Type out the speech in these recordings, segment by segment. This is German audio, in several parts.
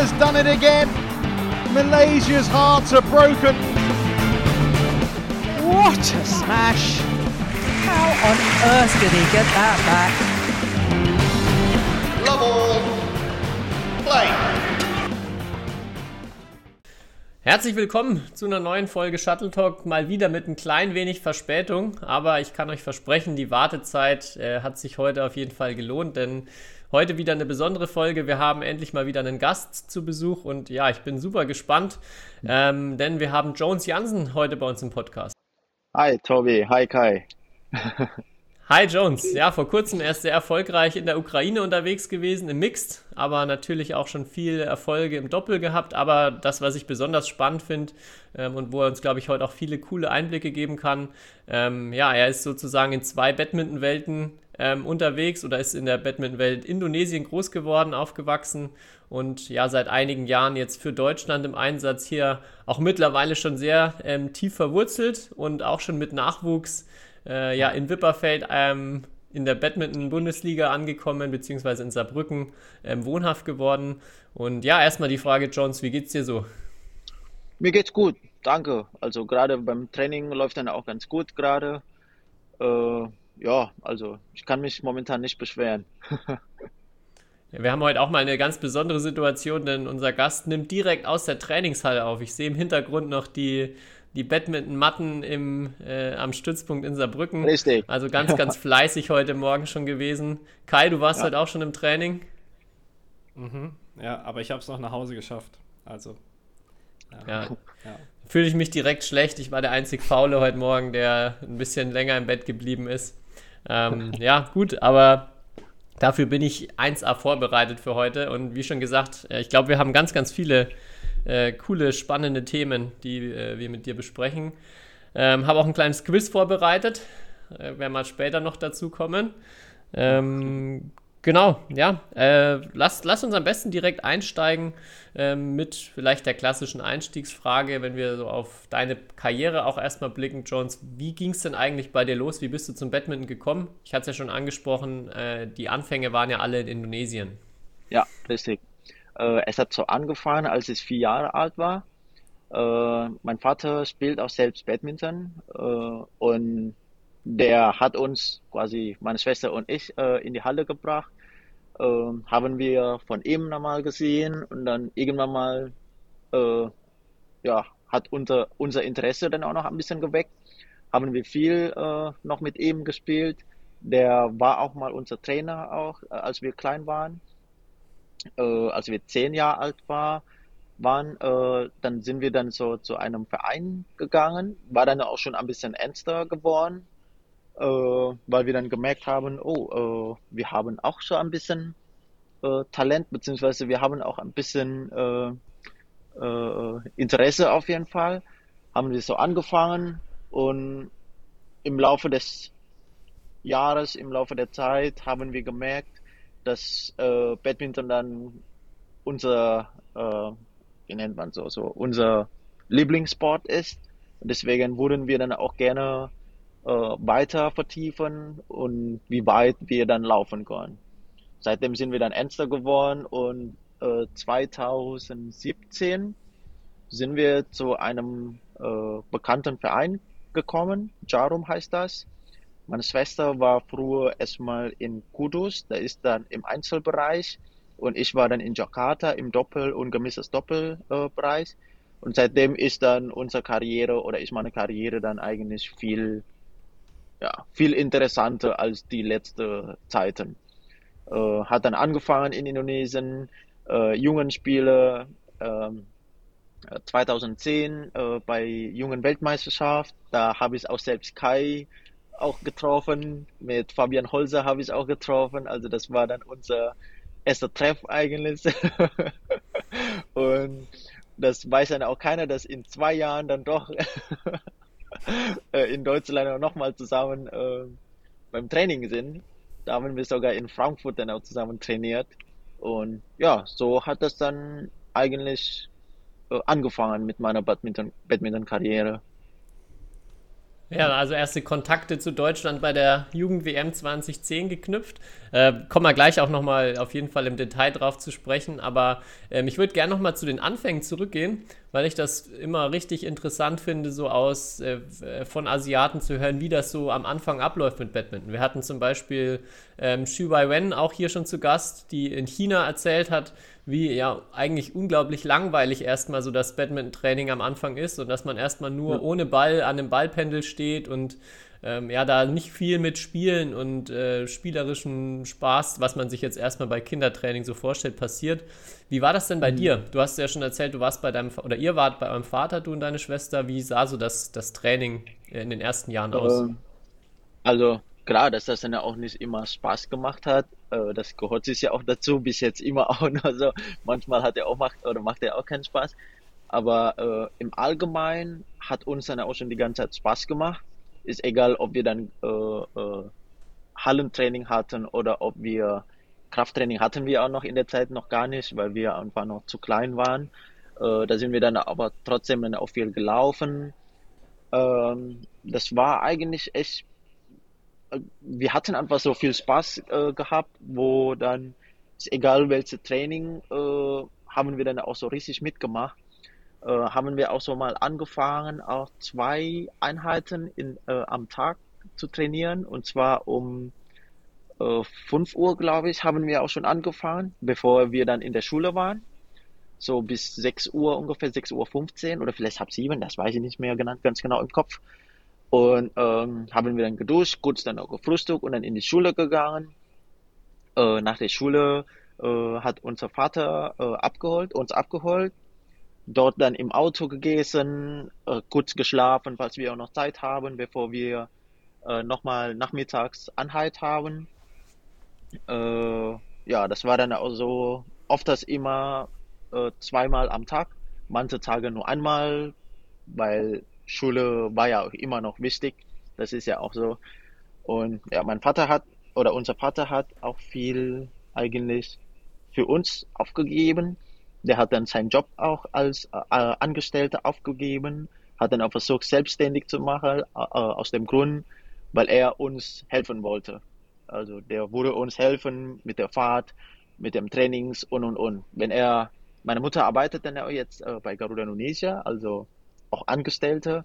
has done it again. Malaysia's hearts are broken. What a smash! How on earth did he get that back? Love all. Play. Herzlich willkommen zu einer neuen Folge Shuttle Talk. Mal wieder mit ein klein wenig Verspätung, aber ich kann euch versprechen, die Wartezeit äh, hat sich heute auf jeden Fall gelohnt, denn heute wieder eine besondere Folge. Wir haben endlich mal wieder einen Gast zu Besuch und ja, ich bin super gespannt, ähm, denn wir haben Jones Jansen heute bei uns im Podcast. Hi Tobi, hi Kai. Hi Jones, ja, vor kurzem erst sehr erfolgreich in der Ukraine unterwegs gewesen, im Mixed, aber natürlich auch schon viele Erfolge im Doppel gehabt. Aber das, was ich besonders spannend finde ähm, und wo er uns, glaube ich, heute auch viele coole Einblicke geben kann, ähm, ja, er ist sozusagen in zwei Badminton-Welten ähm, unterwegs oder ist in der Badminton-Welt Indonesien groß geworden, aufgewachsen und ja, seit einigen Jahren jetzt für Deutschland im Einsatz hier auch mittlerweile schon sehr ähm, tief verwurzelt und auch schon mit Nachwuchs äh, ja, in Wipperfeld ähm, in der Badminton-Bundesliga angekommen, beziehungsweise in Saarbrücken ähm, wohnhaft geworden. Und ja, erstmal die Frage, Jones, wie geht's dir so? Mir geht's gut, danke. Also gerade beim Training läuft dann auch ganz gut gerade. Äh, ja, also ich kann mich momentan nicht beschweren. Ja, wir haben heute auch mal eine ganz besondere Situation, denn unser Gast nimmt direkt aus der Trainingshalle auf. Ich sehe im Hintergrund noch die, die Badminton-Matten im, äh, am Stützpunkt in Saarbrücken. Richtig. Also ganz, ganz fleißig heute Morgen schon gewesen. Kai, du warst Ja. heute auch schon im Training. Mhm. Ja, aber ich habe es noch nach Hause geschafft. Also. Ja. ja. Fühle ich mich direkt schlecht. Ich war der einzig Faule heute Morgen, der ein bisschen länger im Bett geblieben ist. Ähm, ja, gut, aber dafür bin ich 1A vorbereitet für heute. Und wie schon gesagt, äh, ich glaube, wir haben ganz, ganz viele äh, coole, spannende Themen, die äh, wir mit dir besprechen. Ähm, habe auch ein kleines Quiz vorbereitet. Äh, werden wir später noch dazu kommen. Ähm, genau, ja. Äh, lass, lass uns am besten direkt einsteigen ähm, mit vielleicht der klassischen Einstiegsfrage, wenn wir so auf deine Karriere auch erstmal blicken, Jones. Wie ging es denn eigentlich bei dir los? Wie bist du zum Badminton gekommen? Ich hatte es ja schon angesprochen, äh, die Anfänge waren ja alle in Indonesien. Ja, richtig. Äh, es hat so angefangen, als ich vier Jahre alt war. Äh, mein Vater spielt auch selbst Badminton äh, und der hat uns quasi, meine Schwester und ich, äh, in die Halle gebracht. Äh, haben wir von ihm nochmal gesehen und dann irgendwann mal, äh, ja, hat unser, unser Interesse dann auch noch ein bisschen geweckt. Haben wir viel äh, noch mit ihm gespielt. Der war auch mal unser Trainer auch, äh, als wir klein waren äh, als wir zehn Jahre alt war, waren, dann sind wir dann so zu einem Verein gegangen, war dann auch schon ein bisschen ernster geworden, äh, weil wir dann gemerkt haben, oh, äh, wir haben auch so ein bisschen äh, Talent, beziehungsweise wir haben auch ein bisschen äh, äh, Interesse auf jeden Fall. Haben wir so angefangen und im Laufe des Jahres, im Laufe der Zeit haben wir gemerkt, dass äh, Badminton dann unser, wie nennt man so, so unser Lieblingssport ist. Und deswegen würden wir dann auch gerne äh, weiter vertiefen und wie weit wir dann laufen können. Seitdem sind wir dann ernster geworden und äh, 2017 sind wir zu einem äh, bekannten Verein gekommen. Jarum heißt das. Meine Schwester war früher erstmal in Kudus, da ist dann im Einzelbereich und ich war dann in Jakarta im Doppel- und gemischtes Doppelbereich. Und seitdem ist dann unsere Karriere oder ist meine Karriere dann eigentlich viel, ja, viel interessanter als die letzten Zeiten. Äh, hat dann angefangen in Indonesien, äh, Jungenspiele, ähm, 2010 äh, bei Jungen Weltmeisterschaft, da habe ich auch selbst Kai auch getroffen. Mit Fabian Holzer habe ich auch getroffen. Also das war dann unser erster Treff eigentlich. Und das weiß dann auch keiner, dass in zwei Jahren dann doch in Deutschland auch nochmal zusammen äh, beim Training sind. Da haben wir sogar in Frankfurt dann auch zusammen trainiert. Und ja, so hat das dann eigentlich äh, angefangen mit meiner Badminton, Badminton-Karriere. Ja, also erste Kontakte zu Deutschland bei der Jugend-WM 2010 geknüpft. Äh, kommen wir gleich auch nochmal auf jeden Fall im Detail drauf zu sprechen. Aber ähm, ich würde gerne nochmal zu den Anfängen zurückgehen, weil ich das immer richtig interessant finde, so aus äh, von Asiaten zu hören, wie das so am Anfang abläuft mit Badminton. Wir hatten zum Beispiel ähm, Xu Wen auch hier schon zu Gast, die in China erzählt hat, wie ja eigentlich unglaublich langweilig erstmal so das Badminton-Training am Anfang ist und dass man erstmal nur ja. ohne Ball an einem Ballpendel steht und ähm, ja, da nicht viel mit Spielen und äh, spielerischen Spaß, was man sich jetzt erstmal bei Kindertraining so vorstellt, passiert. Wie war das denn bei mhm. dir? Du hast ja schon erzählt, du warst bei deinem, oder ihr wart bei eurem Vater, du und deine Schwester. Wie sah so das, das Training in den ersten Jahren aus? Ähm, also, klar, dass das dann auch nicht immer Spaß gemacht hat. Äh, das gehört sich ja auch dazu, bis jetzt immer auch noch so. Manchmal hat er auch macht oder macht er auch keinen Spaß. Aber äh, im Allgemeinen hat uns dann auch schon die ganze Zeit Spaß gemacht. Ist egal, ob wir dann äh, äh, Hallentraining hatten oder ob wir Krafttraining hatten wir auch noch in der Zeit noch gar nicht, weil wir einfach noch zu klein waren. Äh, da sind wir dann aber trotzdem auch viel gelaufen. Ähm, das war eigentlich echt wir hatten einfach so viel Spaß äh, gehabt, wo dann, egal welches Training, äh, haben wir dann auch so richtig mitgemacht. Äh, haben wir auch so mal angefangen, auch zwei Einheiten in, äh, am Tag zu trainieren. Und zwar um äh, 5 Uhr, glaube ich, haben wir auch schon angefangen, bevor wir dann in der Schule waren. So bis 6 Uhr, ungefähr 6 Uhr 15 oder vielleicht halb sieben, das weiß ich nicht mehr genannt, ganz genau im Kopf. Und ähm, haben wir dann geduscht, kurz dann auch gefrühstückt und dann in die Schule gegangen. Äh, nach der Schule äh, hat unser Vater äh, abgeholt, uns abgeholt. Dort dann im Auto gegessen, äh, kurz geschlafen, falls wir auch noch Zeit haben, bevor wir äh, nochmal nachmittags Anhalt haben. Äh, ja, das war dann auch so oft das immer äh, zweimal am Tag, manche Tage nur einmal, weil Schule war ja auch immer noch wichtig. Das ist ja auch so. Und ja, mein Vater hat oder unser Vater hat auch viel eigentlich für uns aufgegeben. Der hat dann seinen Job auch als äh, Angestellter aufgegeben, hat dann auch versucht, selbstständig zu machen, äh, aus dem Grund, weil er uns helfen wollte. Also der würde uns helfen mit der Fahrt, mit dem Trainings und und und. Wenn er, meine Mutter arbeitet dann auch jetzt äh, bei Garuda Indonesia, also auch Angestellte.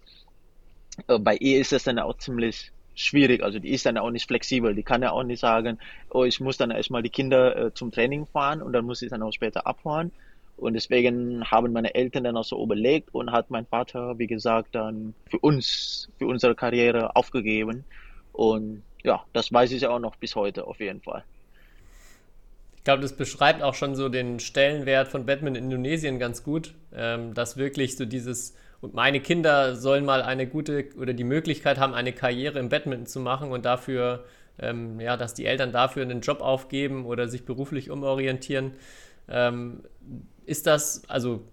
Äh, bei ihr ist das dann auch ziemlich schwierig. Also die ist dann auch nicht flexibel. Die kann ja auch nicht sagen, oh, ich muss dann erstmal die Kinder äh, zum Training fahren und dann muss ich dann auch später abfahren. Und deswegen haben meine Eltern dann auch so überlegt und hat mein Vater, wie gesagt, dann für uns, für unsere Karriere aufgegeben. Und ja, das weiß ich auch noch bis heute auf jeden Fall. Ich glaube, das beschreibt auch schon so den Stellenwert von Batman in Indonesien ganz gut, ähm, dass wirklich so dieses und meine Kinder sollen mal eine gute oder die Möglichkeit haben, eine Karriere im Badminton zu machen und dafür, ähm, ja, dass die Eltern dafür einen Job aufgeben oder sich beruflich umorientieren. Ähm, ist das also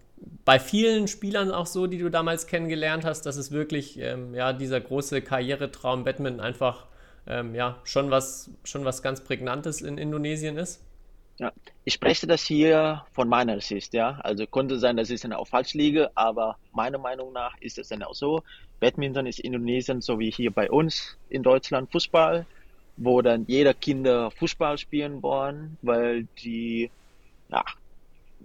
bei vielen Spielern auch so, die du damals kennengelernt hast, dass es wirklich ähm, ja, dieser große Karrieretraum Badminton einfach ähm, ja, schon, was, schon was ganz Prägnantes in Indonesien ist? Ja, ich spreche das hier von meiner Sicht, ja. Also könnte sein, dass ich dann auch falsch liege, aber meiner Meinung nach ist es dann auch so. Badminton ist in Indonesien so wie hier bei uns in Deutschland Fußball, wo dann jeder Kinder Fußball spielen wollen, weil die, ja,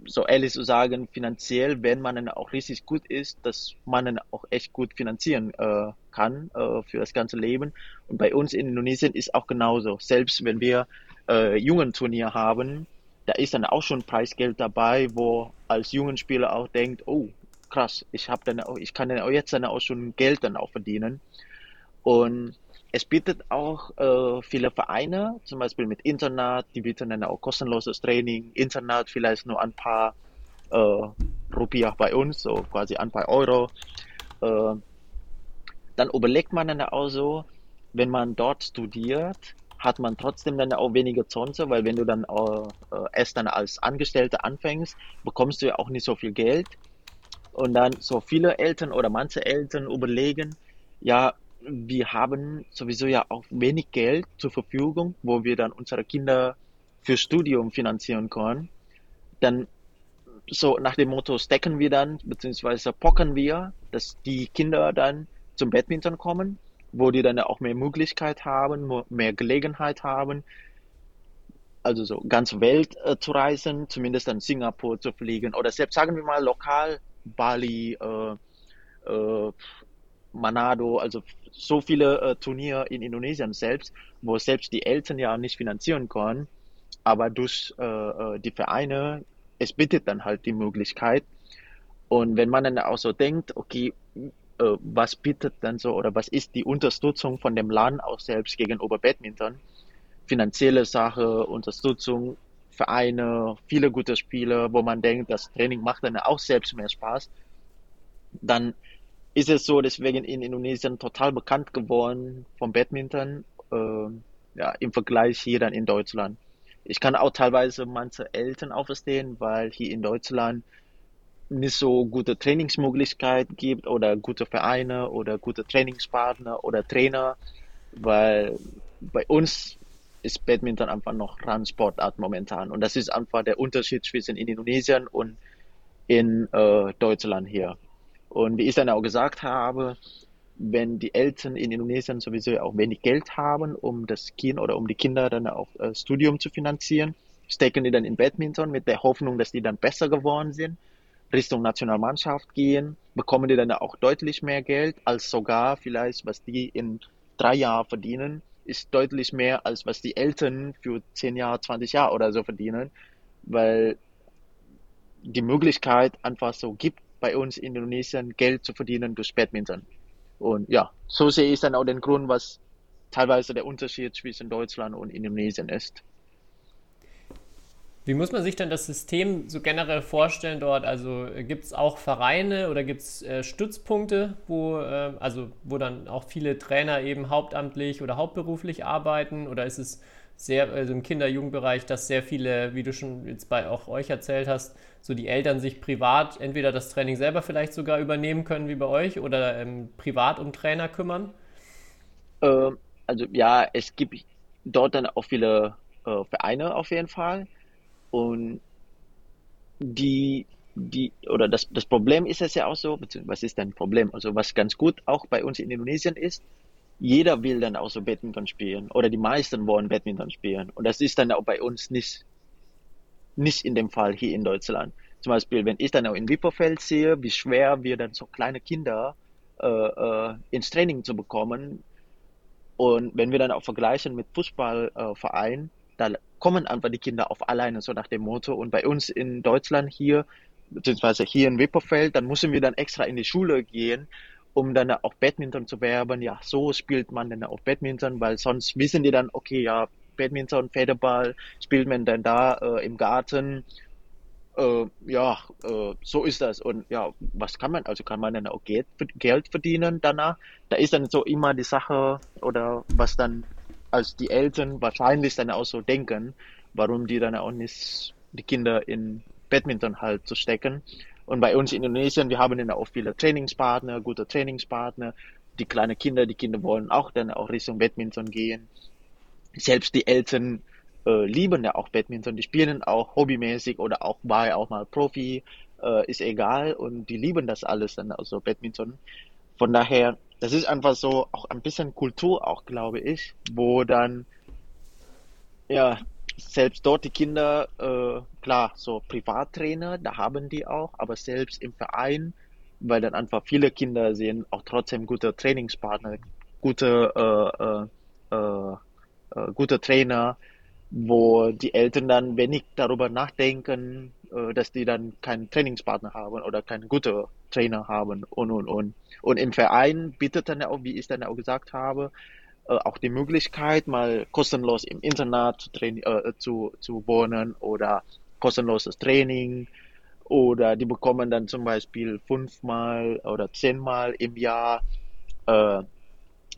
so ehrlich zu sagen, finanziell, wenn man dann auch richtig gut ist, dass man dann auch echt gut finanzieren äh, kann äh, für das ganze Leben. Und bei uns in Indonesien ist auch genauso. Selbst wenn wir äh, jungen Turnier haben, da ist dann auch schon Preisgeld dabei, wo als jungen Spieler auch denkt, oh krass, ich habe dann auch, ich kann dann auch jetzt dann auch schon Geld dann auch verdienen. Und es bietet auch äh, viele Vereine, zum Beispiel mit Internet, die bieten dann auch kostenloses Training, Internet vielleicht nur ein paar äh, Rupiah bei uns, so quasi ein paar Euro. Äh, dann überlegt man dann auch so, wenn man dort studiert, hat man trotzdem dann auch weniger Chance, weil wenn du dann äh, äh, erst dann als Angestellter anfängst, bekommst du ja auch nicht so viel Geld. Und dann so viele Eltern oder manche Eltern überlegen, ja, wir haben sowieso ja auch wenig Geld zur Verfügung, wo wir dann unsere Kinder für Studium finanzieren können. Dann so nach dem Motto stacken wir dann, beziehungsweise pocken wir, dass die Kinder dann zum Badminton kommen wo die dann auch mehr Möglichkeit haben, mehr Gelegenheit haben, also so ganz Welt äh, zu reisen, zumindest dann Singapur zu fliegen oder selbst sagen wir mal lokal Bali, äh, äh, Manado, also so viele äh, Turniere in Indonesien selbst, wo selbst die Eltern ja nicht finanzieren können, aber durch äh, äh, die Vereine, es bietet dann halt die Möglichkeit. Und wenn man dann auch so denkt, okay, äh, was bietet dann so oder was ist die Unterstützung von dem Land auch selbst gegenüber Badminton? Finanzielle Sache, Unterstützung, Vereine, viele gute Spiele, wo man denkt, das Training macht dann auch selbst mehr Spaß. Dann ist es so deswegen in Indonesien total bekannt geworden vom Badminton, äh, ja, im Vergleich hier dann in Deutschland. Ich kann auch teilweise manche Eltern auch verstehen, weil hier in Deutschland nicht so gute Trainingsmöglichkeiten gibt oder gute Vereine oder gute Trainingspartner oder Trainer, weil bei uns ist Badminton einfach noch Randsportart momentan und das ist einfach der Unterschied zwischen in Indonesien und in äh, Deutschland hier. Und wie ich dann auch gesagt habe, wenn die Eltern in Indonesien sowieso auch wenig Geld haben, um das Kind oder um die Kinder dann auch äh, Studium zu finanzieren, stecken die dann in Badminton mit der Hoffnung, dass die dann besser geworden sind, Richtung Nationalmannschaft gehen, bekommen die dann auch deutlich mehr Geld als sogar vielleicht, was die in drei Jahren verdienen, ist deutlich mehr als was die Eltern für zehn Jahre, 20 Jahre oder so verdienen, weil die Möglichkeit einfach so gibt, bei uns in Indonesien Geld zu verdienen durch Badminton. Und ja, so sehe ich dann auch den Grund, was teilweise der Unterschied zwischen Deutschland und Indonesien ist. Wie muss man sich denn das System so generell vorstellen dort? Also gibt es auch Vereine oder gibt es äh, Stützpunkte, wo, äh, also, wo dann auch viele Trainer eben hauptamtlich oder hauptberuflich arbeiten? Oder ist es sehr, also im Kinder-Jugendbereich, dass sehr viele, wie du schon jetzt bei auch euch erzählt hast, so die Eltern sich privat entweder das Training selber vielleicht sogar übernehmen können wie bei euch oder ähm, privat um Trainer kümmern? Äh, also ja, es gibt dort dann auch viele äh, Vereine auf jeden Fall und die die oder das, das Problem ist es ja auch so, was ist denn Problem? Also was ganz gut auch bei uns in Indonesien ist, jeder will dann auch so Badminton spielen oder die meisten wollen Badminton spielen. Und das ist dann auch bei uns nicht, nicht in dem Fall hier in Deutschland. Zum Beispiel, wenn ich dann auch in Wipperfeld sehe, wie schwer wir dann so kleine Kinder äh, äh, ins Training zu bekommen. Und wenn wir dann auch vergleichen mit Fußballvereinen, äh, da kommen einfach die Kinder auf alleine, so nach dem Motto. Und bei uns in Deutschland hier, beziehungsweise hier in Wipperfeld, dann müssen wir dann extra in die Schule gehen um dann auch Badminton zu werben. Ja, so spielt man dann auch Badminton, weil sonst wissen die dann, okay, ja, Badminton, Federball spielt man dann da äh, im Garten. Äh, ja, äh, so ist das. Und ja, was kann man, also kann man dann auch Geld, Geld verdienen danach? Da ist dann so immer die Sache oder was dann als die Eltern wahrscheinlich dann auch so denken, warum die dann auch nicht die Kinder in Badminton halt zu stecken. Und bei uns in Indonesien, wir haben dann auch viele Trainingspartner, gute Trainingspartner. Die kleinen Kinder, die Kinder wollen auch dann auch Richtung Badminton gehen. Selbst die Eltern äh, lieben ja auch Badminton. Die spielen auch hobbymäßig oder auch ja auch mal Profi, äh, ist egal. Und die lieben das alles dann, also Badminton. Von daher, das ist einfach so auch ein bisschen Kultur auch, glaube ich, wo dann ja selbst dort die Kinder, äh, klar, so Privattrainer, da haben die auch, aber selbst im Verein, weil dann einfach viele Kinder sehen, auch trotzdem gute Trainingspartner, gute, äh, äh, äh, äh, gute Trainer, wo die Eltern dann wenig darüber nachdenken, dass die dann keinen Trainingspartner haben oder keinen guten Trainer haben und und und. Und im Verein bietet dann auch, wie ich dann auch gesagt habe, äh, auch die Möglichkeit, mal kostenlos im Internat zu, äh, zu, zu wohnen oder kostenloses Training oder die bekommen dann zum Beispiel fünfmal oder zehnmal im Jahr äh,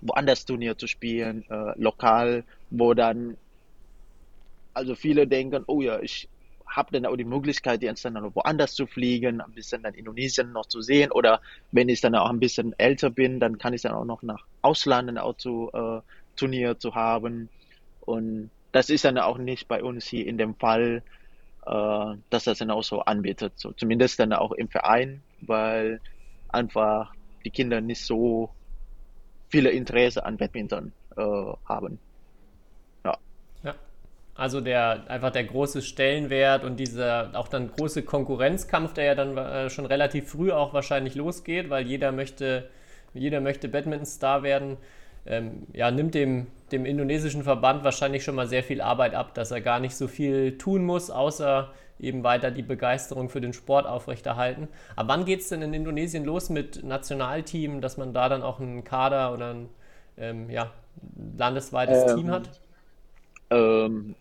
woanders Turnier zu spielen, äh, lokal, wo dann also viele denken, oh ja, ich habe dann auch die Möglichkeit, jetzt dann noch woanders zu fliegen, ein bisschen dann Indonesien noch zu sehen? Oder wenn ich dann auch ein bisschen älter bin, dann kann ich dann auch noch nach Ausland auch zu äh, Turnier zu haben. Und das ist dann auch nicht bei uns hier in dem Fall, äh, dass das dann auch so anbietet, so zumindest dann auch im Verein, weil einfach die Kinder nicht so viele Interesse an Badminton äh, haben. Also der einfach der große Stellenwert und dieser auch dann große Konkurrenzkampf, der ja dann äh, schon relativ früh auch wahrscheinlich losgeht, weil jeder möchte, jeder möchte Badminton-Star werden ähm, ja, nimmt dem, dem indonesischen Verband wahrscheinlich schon mal sehr viel Arbeit ab, dass er gar nicht so viel tun muss, außer eben weiter die Begeisterung für den Sport aufrechterhalten. Aber wann geht es denn in Indonesien los mit Nationalteam, dass man da dann auch einen Kader oder ein ähm, ja, landesweites ähm, Team hat? Ähm,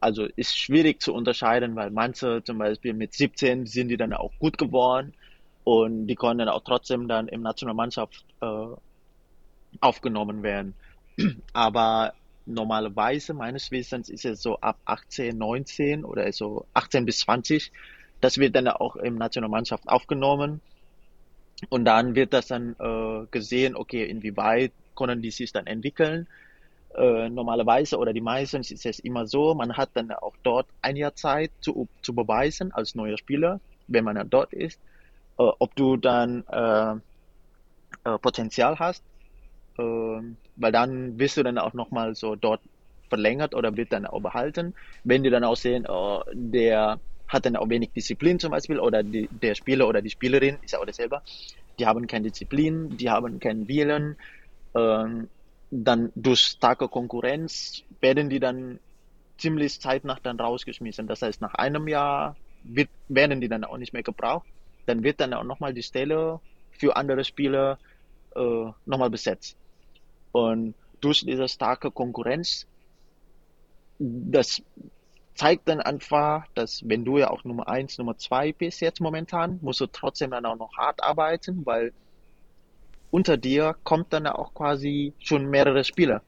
also ist schwierig zu unterscheiden, weil manche zum Beispiel mit 17 sind die dann auch gut geworden und die konnten dann auch trotzdem dann im Nationalmannschaft äh, aufgenommen werden. Aber normalerweise meines Wissens ist es so ab 18, 19 oder so 18 bis 20. Das wird dann auch im Nationalmannschaft aufgenommen. Und dann wird das dann äh, gesehen, okay, inwieweit können die sich dann entwickeln. Äh, normalerweise oder die meistens ist es immer so, man hat dann auch dort ein Jahr Zeit zu, zu beweisen als neuer Spieler, wenn man dann dort ist, äh, ob du dann äh, äh, Potenzial hast ähm, weil dann wirst du dann auch nochmal so dort verlängert oder wird dann auch behalten. Wenn die dann auch sehen, oh, der hat dann auch wenig Disziplin zum Beispiel oder die, der Spieler oder die Spielerin ist auch dasselbe, die haben keine Disziplin, die haben keinen Willen, ähm, dann durch starke Konkurrenz werden die dann ziemlich zeitnah dann rausgeschmissen. Das heißt, nach einem Jahr wird, werden die dann auch nicht mehr gebraucht. Dann wird dann auch nochmal die Stelle für andere Spieler äh, nochmal besetzt. Und durch diese starke Konkurrenz, das zeigt dann einfach, dass wenn du ja auch Nummer eins, Nummer zwei bist jetzt momentan, musst du trotzdem dann auch noch hart arbeiten, weil unter dir kommt dann auch quasi schon mehrere Spieler.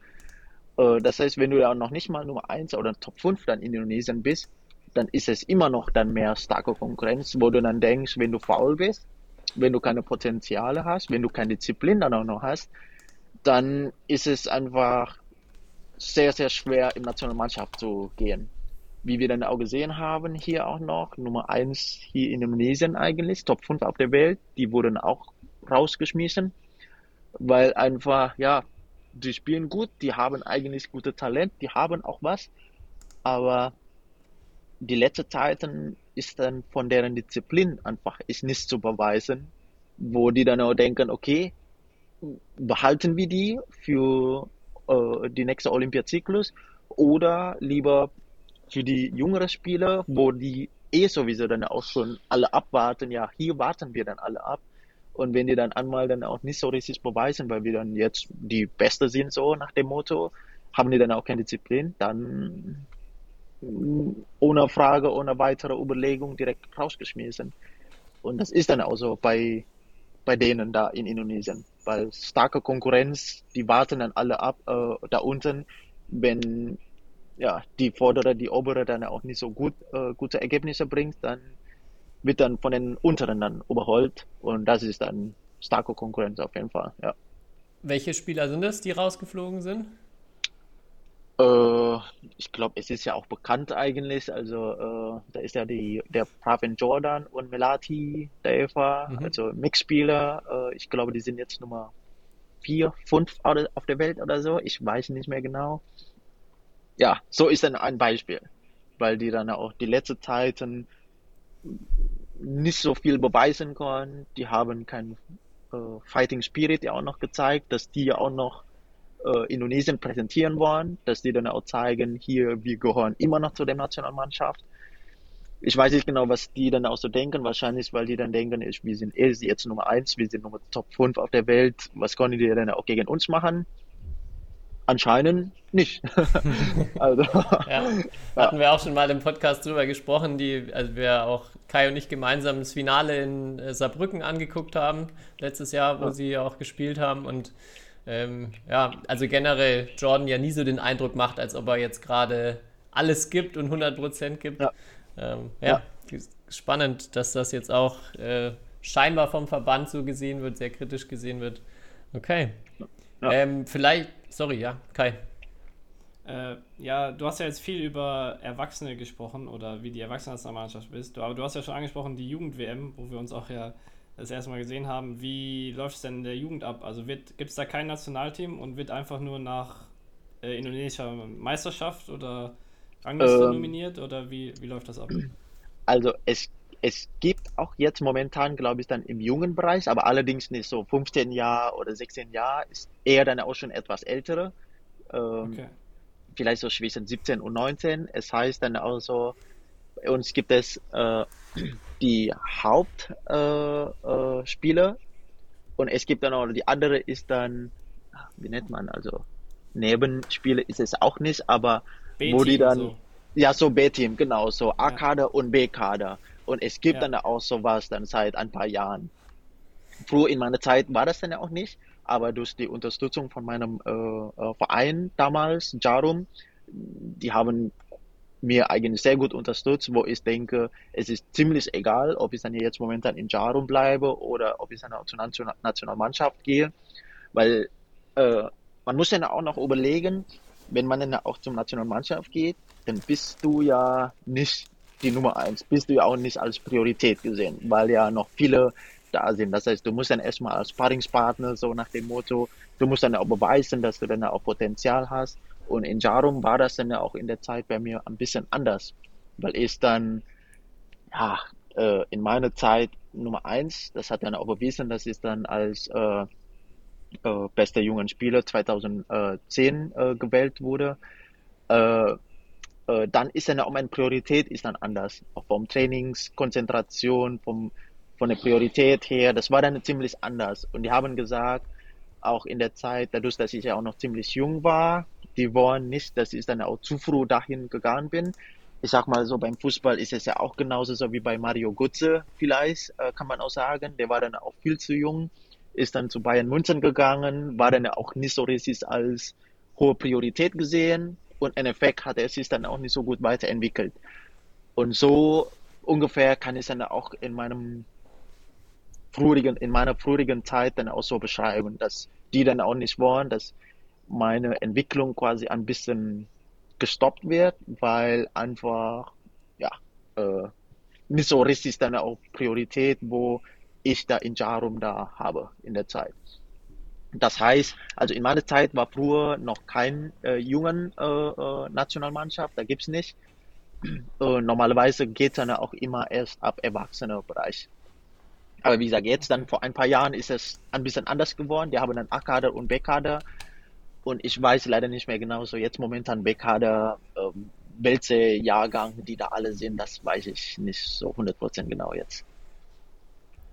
Äh, das heißt, wenn du ja noch nicht mal Nummer eins oder Top 5 dann in Indonesien bist, dann ist es immer noch dann mehr starke Konkurrenz, wo du dann denkst, wenn du faul bist, wenn du keine Potenziale hast, wenn du keine Disziplin dann auch noch hast, dann ist es einfach sehr, sehr schwer im Nationalmannschaft zu gehen. Wie wir dann auch gesehen haben, hier auch noch, Nummer 1 hier in Indonesien eigentlich, Top 5 auf der Welt, die wurden auch rausgeschmissen, weil einfach, ja, die spielen gut, die haben eigentlich gute Talent, die haben auch was, aber die letzte Zeiten ist dann von deren Disziplin einfach ist nicht zu beweisen, wo die dann auch denken, okay, behalten wir die für äh, die nächste Olympiazyklus oder lieber für die jüngeren Spieler, wo die eh sowieso dann auch schon alle abwarten, ja, hier warten wir dann alle ab. Und wenn die dann einmal dann auch nicht so richtig beweisen, weil wir dann jetzt die Beste sind, so nach dem Motto, haben die dann auch keine Disziplin, dann ohne Frage, ohne weitere Überlegung direkt rausgeschmissen. Und das ist dann auch so bei, bei denen da in Indonesien weil starke Konkurrenz, die warten dann alle ab äh, da unten, wenn ja, die vordere, die obere dann auch nicht so gut äh, gute Ergebnisse bringt, dann wird dann von den unteren dann überholt und das ist dann starke Konkurrenz auf jeden Fall, ja. Welche Spieler sind es, die rausgeflogen sind? Äh, ich glaube, es ist ja auch bekannt eigentlich. Also äh, da ist ja die, der Pravin Jordan und Melati Deva, mhm. also Mixspieler. Äh, ich glaube, die sind jetzt Nummer vier, fünf auf der Welt oder so. Ich weiß nicht mehr genau. Ja, so ist dann ein Beispiel, weil die dann auch die letzte Zeiten nicht so viel beweisen können. Die haben keinen äh, Fighting Spirit ja auch noch gezeigt, dass die ja auch noch äh, Indonesien präsentieren wollen, dass die dann auch zeigen, hier, wir gehören immer noch zu der Nationalmannschaft. Ich weiß nicht genau, was die dann auch so denken. Wahrscheinlich, weil die dann denken, wir sind eh jetzt Nummer eins, wir sind Nummer Top 5 auf der Welt. Was können die dann auch gegen uns machen? Anscheinend nicht. also, ja. Hatten wir auch schon mal im Podcast drüber gesprochen, die, also wir auch Kai und ich gemeinsam das Finale in äh, Saarbrücken angeguckt haben, letztes Jahr, wo ja. sie auch gespielt haben. Und ähm, ja, also generell Jordan ja nie so den Eindruck macht, als ob er jetzt gerade alles gibt und 100% gibt. Ja. Ähm, ja, ja, spannend, dass das jetzt auch äh, scheinbar vom Verband so gesehen wird, sehr kritisch gesehen wird. Okay. Ja. Ähm, vielleicht, sorry, ja, Kai. Äh, ja, du hast ja jetzt viel über Erwachsene gesprochen oder wie die Erwachsenennationalmannschaft bist. Du, aber du hast ja schon angesprochen, die Jugend-WM, wo wir uns auch ja das erste Mal gesehen haben, wie läuft es denn in der Jugend ab? Also gibt es da kein Nationalteam und wird einfach nur nach äh, indonesischer Meisterschaft oder Rangliste ähm, nominiert oder wie, wie läuft das ab? Also es, es gibt auch jetzt momentan, glaube ich, dann im jungen Bereich, aber allerdings nicht so 15 Jahre oder 16 Jahre, ist eher dann auch schon etwas ältere. Ähm, okay. Vielleicht so zwischen 17 und 19. Es heißt dann auch so, bei uns gibt es äh, die Hauptspiele äh, äh, und es gibt dann auch die andere ist dann, wie nennt man, also Nebenspiele ist es auch nicht, aber wo die dann, so. ja, so B-Team, genau, so A-Kader ja. und B-Kader. Und es gibt ja. dann auch sowas dann seit ein paar Jahren. Früher in meiner Zeit war das dann ja auch nicht, aber durch die Unterstützung von meinem äh, äh Verein damals, Jarum, die haben mir eigentlich sehr gut unterstützt, wo ich denke, es ist ziemlich egal, ob ich dann jetzt momentan in Jarum bleibe oder ob ich dann zur Nationalmannschaft gehe, weil äh, man muss dann auch noch überlegen, wenn man dann auch zur Nationalmannschaft geht, dann bist du ja nicht die Nummer eins, bist du ja auch nicht als Priorität gesehen, weil ja noch viele da sind. Das heißt, du musst dann erstmal als Sparringspartner, so nach dem Motto, du musst dann auch beweisen, dass du dann auch Potenzial hast und in Jarum war das dann ja auch in der Zeit bei mir ein bisschen anders, weil ich dann, ja, äh, in meiner Zeit Nummer eins, das hat dann auch bewiesen, dass ich dann als äh, äh, bester jungen Spieler 2010 äh, gewählt wurde. Äh, dann ist dann auch meine Priorität ist dann anders. Auch vom Trainingskonzentration, vom, von der Priorität her, das war dann ziemlich anders. Und die haben gesagt, auch in der Zeit, dadurch, dass ich ja auch noch ziemlich jung war, die wollen nicht, dass ich dann auch zu früh dahin gegangen bin. Ich sag mal so, beim Fußball ist es ja auch genauso so wie bei Mario Gutze vielleicht, äh, kann man auch sagen. Der war dann auch viel zu jung, ist dann zu Bayern München gegangen, war dann auch nicht so richtig als hohe Priorität gesehen und im Effekt hat er sich dann auch nicht so gut weiterentwickelt. Und so ungefähr kann ich dann auch in meinem früheren, in meiner früheren Zeit dann auch so beschreiben, dass die dann auch nicht wollen, dass meine Entwicklung quasi ein bisschen gestoppt wird, weil einfach, ja, äh, nicht so richtig dann auch Priorität, wo ich da in Jarum da habe in der Zeit. Das heißt, also in meiner Zeit war früher noch kein äh, jungen äh, äh, Nationalmannschaft, da gibt's nicht. Äh, normalerweise geht dann auch immer erst ab Erwachsenebereich. Aber wie gesagt, jetzt dann vor ein paar Jahren ist es ein bisschen anders geworden. Die haben dann A-Kader und B-Kader und ich weiß leider nicht mehr genau, so jetzt momentan Bekader, ähm, welche Jahrgang die da alle sind, das weiß ich nicht so 100% genau jetzt.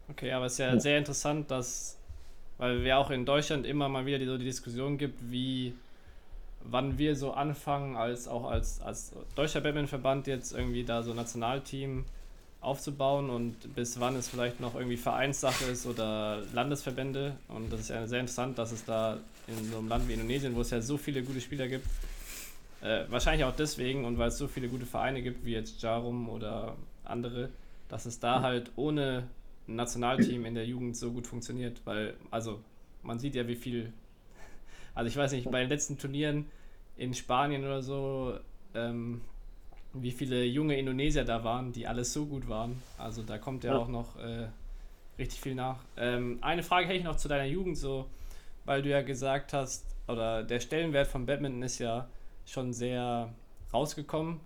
Okay, aber es ist ja, ja, sehr interessant, dass, weil wir auch in Deutschland immer mal wieder die, so die Diskussion gibt, wie, wann wir so anfangen, als auch als, als deutscher Badmintonverband jetzt irgendwie da so Nationalteam aufzubauen und bis wann es vielleicht noch irgendwie Vereinssache ist oder Landesverbände. Und das ist ja sehr interessant, dass es da in so einem Land wie Indonesien, wo es ja so viele gute Spieler gibt, äh, wahrscheinlich auch deswegen und weil es so viele gute Vereine gibt, wie jetzt Jarum oder andere, dass es da halt ohne ein Nationalteam in der Jugend so gut funktioniert. Weil, also, man sieht ja, wie viel. Also, ich weiß nicht, bei den letzten Turnieren in Spanien oder so, ähm, wie viele junge Indonesier da waren, die alles so gut waren. Also da kommt ja, ja. auch noch äh, richtig viel nach. Ähm, eine Frage hätte ich noch zu deiner Jugend, so, weil du ja gesagt hast, oder der Stellenwert von Badminton ist ja schon sehr rausgekommen.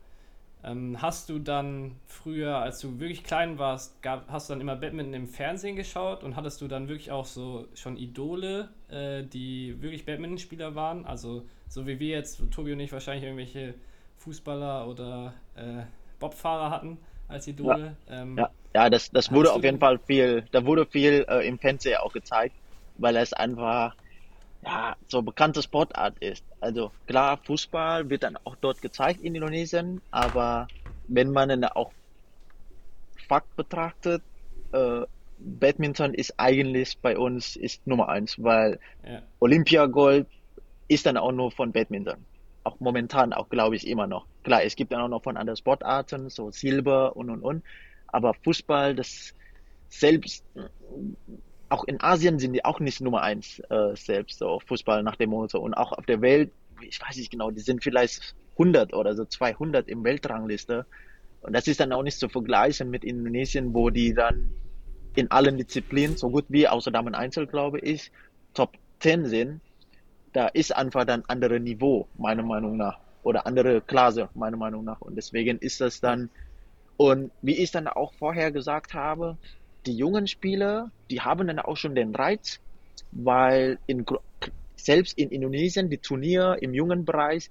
Ähm, hast du dann früher, als du wirklich klein warst, gab, hast du dann immer Badminton im Fernsehen geschaut und hattest du dann wirklich auch so schon Idole, äh, die wirklich Badmintonspieler waren? Also so wie wir jetzt, Tobi und ich wahrscheinlich irgendwelche Fußballer oder äh, Bobfahrer hatten als Idole. Ja, ähm, ja. ja das, das wurde auf jeden Fall viel, da wurde viel äh, im Fernsehen auch gezeigt, weil es einfach ja, so bekannte Sportart ist. Also klar, Fußball wird dann auch dort gezeigt in Indonesien, aber wenn man dann auch Fakt betrachtet, äh, Badminton ist eigentlich bei uns ist Nummer eins, weil ja. Olympiagold ist dann auch nur von Badminton auch momentan auch, glaube ich, immer noch. Klar, es gibt dann auch noch von anderen Sportarten, so Silber und und und. Aber Fußball, das selbst, auch in Asien sind die auch nicht Nummer eins äh, selbst, so Fußball nach dem Motto. Und auch auf der Welt, ich weiß nicht genau, die sind vielleicht 100 oder so 200 im Weltrangliste. Und das ist dann auch nicht zu vergleichen mit Indonesien, wo die dann in allen Disziplinen, so gut wie außer Damen Einzel, glaube ich, Top 10 sind, da ist einfach dann andere Niveau, meiner Meinung nach. Oder andere Klasse, meiner Meinung nach. Und deswegen ist das dann, und wie ich dann auch vorher gesagt habe, die jungen Spieler, die haben dann auch schon den Reiz, weil in, selbst in Indonesien, die Turnier im jungen Bereich,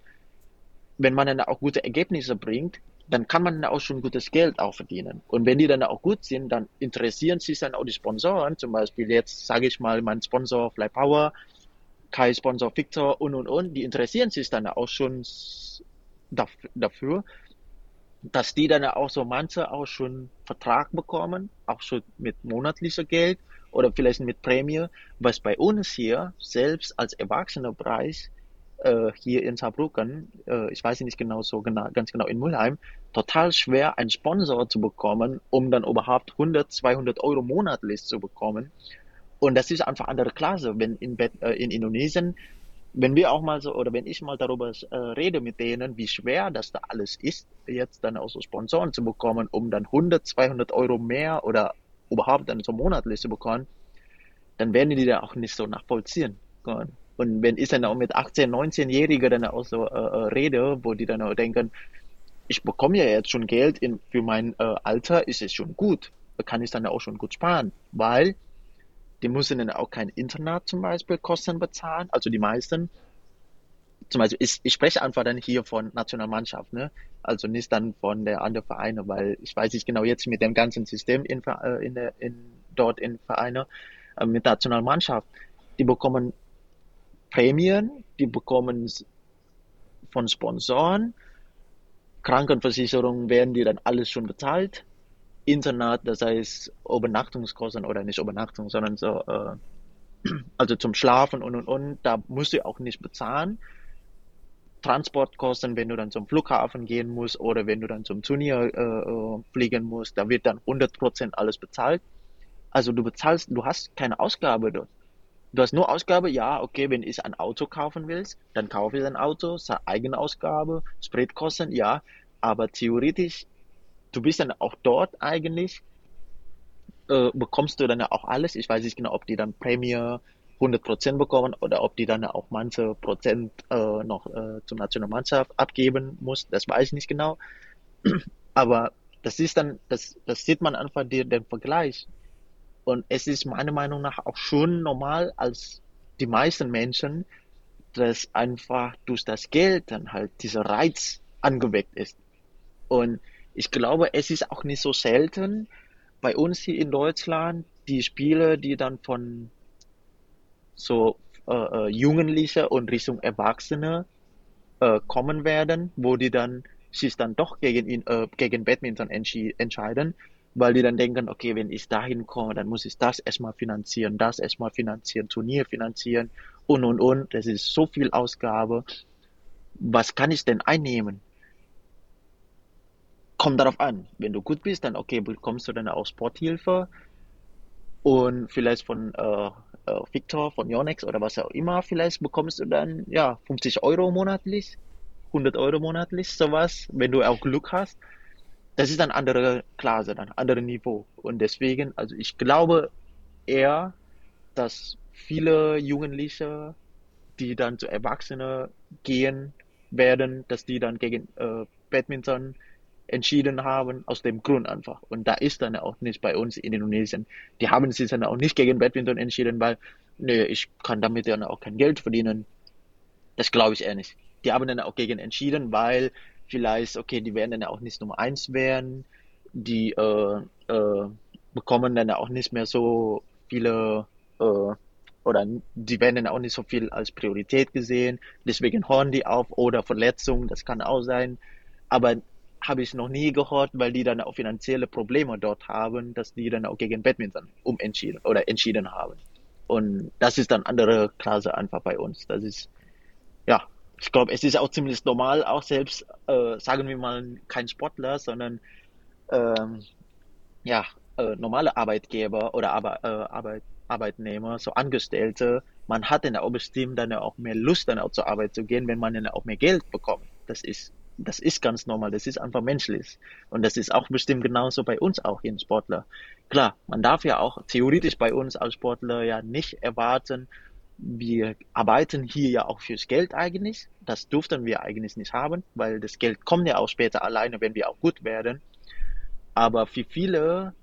wenn man dann auch gute Ergebnisse bringt, dann kann man dann auch schon gutes Geld auch verdienen. Und wenn die dann auch gut sind, dann interessieren sich dann auch die Sponsoren. Zum Beispiel jetzt sage ich mal, mein Sponsor Fly Power, Kai Sponsor Victor und und und, die interessieren sich dann auch schon dafür, dass die dann auch so manche auch schon Vertrag bekommen, auch schon mit monatlicher Geld oder vielleicht mit Prämie, was bei uns hier selbst als erwachsener Preis äh, hier in Saarbrücken, äh, ich weiß nicht genau so genau, ganz genau in Mulheim, total schwer einen Sponsor zu bekommen, um dann überhaupt 100, 200 Euro monatlich zu bekommen. Und das ist einfach andere Klasse. Wenn in, äh, in Indonesien, wenn wir auch mal so, oder wenn ich mal darüber äh, rede mit denen, wie schwer das da alles ist, jetzt dann auch so Sponsoren zu bekommen, um dann 100, 200 Euro mehr oder überhaupt dann so monatlich zu bekommen, dann werden die da auch nicht so nachvollziehen können. Und wenn ich dann auch mit 18, 19-Jährigen dann auch so äh, äh, rede, wo die dann auch denken, ich bekomme ja jetzt schon Geld in, für mein äh, Alter, ist es schon gut. Kann ich dann auch schon gut sparen, weil die müssen dann auch kein Internat zum Beispiel Kosten bezahlen, also die meisten. Zum Beispiel, ich, ich spreche einfach dann hier von Nationalmannschaft, ne? Also nicht dann von der anderen Vereine, weil ich weiß nicht genau jetzt mit dem ganzen System in, äh, in, der, in dort in Vereine, äh, mit Nationalmannschaft, die bekommen Prämien, die bekommen von Sponsoren, Krankenversicherung werden die dann alles schon bezahlt. Internat, das heißt Übernachtungskosten oder nicht Übernachtung, sondern so, äh, also zum Schlafen und und und, da musst du auch nicht bezahlen. Transportkosten, wenn du dann zum Flughafen gehen musst oder wenn du dann zum Turnier äh, äh fliegen musst, da wird dann 100% alles bezahlt. Also du bezahlst, du hast keine Ausgabe dort. Du hast nur Ausgabe, ja, okay, wenn ich ein Auto kaufen willst, dann kaufe ich ein Auto, eigene Ausgabe, Spritkosten, ja, aber theoretisch, du bist dann auch dort eigentlich, äh, bekommst du dann auch alles. Ich weiß nicht genau, ob die dann Prämie 100% bekommen oder ob die dann auch manche Prozent äh, noch äh, zur Nationalmannschaft abgeben muss, das weiß ich nicht genau. Aber das ist dann, das, das sieht man einfach den, den Vergleich. Und es ist meiner Meinung nach auch schon normal, als die meisten Menschen, dass einfach durch das Geld dann halt dieser Reiz angeweckt ist. Und ich glaube, es ist auch nicht so selten bei uns hier in Deutschland, die Spiele, die dann von so äh, äh Jugendliche und Richtung Erwachsene äh, kommen werden, wo die dann sich dann doch gegen, äh, gegen Badminton entscheiden, weil die dann denken, okay, wenn ich dahin komme, dann muss ich das erstmal finanzieren, das erstmal finanzieren, Turnier finanzieren und und und. Das ist so viel Ausgabe. Was kann ich denn einnehmen? Kommt darauf an. Wenn du gut bist, dann okay, bekommst du dann auch Sporthilfe und vielleicht von äh, äh, Victor, von Yonex oder was auch immer, vielleicht bekommst du dann ja 50 Euro monatlich, 100 Euro monatlich, sowas, wenn du auch Glück hast das ist eine andere Klasse, ein anderes Niveau. Und deswegen, also ich glaube eher, dass viele Jugendliche, die dann zu Erwachsenen gehen werden, dass die dann gegen äh, Badminton entschieden haben, aus dem Grund einfach. Und da ist dann auch nicht bei uns in Indonesien. Die haben sich dann auch nicht gegen Badminton entschieden, weil, nee, ich kann damit dann auch kein Geld verdienen. Das glaube ich eher nicht. Die haben dann auch gegen entschieden, weil vielleicht, okay, die werden dann auch nicht Nummer eins werden, die äh, äh, bekommen dann auch nicht mehr so viele äh, oder die werden dann auch nicht so viel als Priorität gesehen, deswegen hören die auf oder Verletzungen, das kann auch sein, aber habe ich noch nie gehört, weil die dann auch finanzielle Probleme dort haben, dass die dann auch gegen Badminton umentschieden oder entschieden haben. Und das ist dann andere Klasse einfach bei uns. Das ist, ja, ich glaube, es ist auch ziemlich normal, auch selbst, äh, sagen wir mal, kein Sportler, sondern ähm, ja, äh, normale Arbeitgeber oder Arbe äh, Arbeit, Arbeitnehmer, so Angestellte, man hat dann auch bestimmt dann auch mehr Lust, dann auch zur Arbeit zu gehen, wenn man dann auch mehr Geld bekommt. Das ist das ist ganz normal, das ist einfach menschlich. Und das ist auch bestimmt genauso bei uns auch hier Sportler. Klar, man darf ja auch theoretisch bei uns als Sportler ja nicht erwarten, wir arbeiten hier ja auch fürs Geld eigentlich. Das durften wir eigentlich nicht haben, weil das Geld kommt ja auch später alleine, wenn wir auch gut werden. Aber für viele,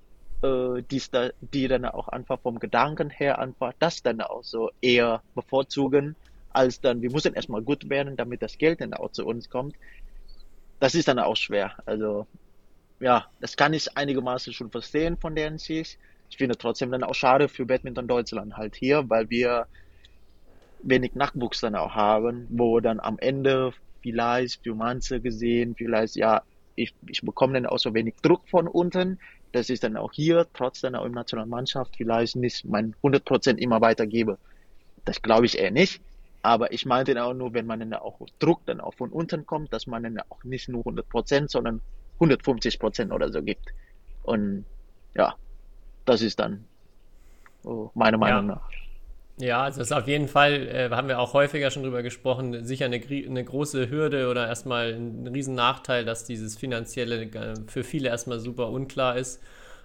äh, die, die dann auch einfach vom Gedanken her einfach das dann auch so eher bevorzugen, als dann, wir müssen erstmal gut werden, damit das Geld dann auch zu uns kommt. Das ist dann auch schwer. Also, ja, das kann ich einigermaßen schon verstehen von deren Sicht. Ich finde trotzdem dann auch schade für Badminton Deutschland halt hier, weil wir wenig Nachwuchs dann auch haben, wo dann am Ende vielleicht für manche gesehen, vielleicht ja, ich, ich bekomme dann auch so wenig Druck von unten, dass ich dann auch hier, trotz dann auch in Nationalmannschaft, vielleicht nicht mein 100% immer weitergebe. Das glaube ich eher nicht. Aber ich meinte dann auch nur, wenn man dann auch Druck dann auch von unten kommt, dass man dann auch nicht nur 100%, sondern 150% oder so gibt. Und ja, das ist dann so meine Meinung ja. nach. Ja, also ist auf jeden Fall, äh, haben wir auch häufiger schon drüber gesprochen, sicher eine, eine große Hürde oder erstmal ein riesen Nachteil, dass dieses Finanzielle äh, für viele erstmal super unklar ist.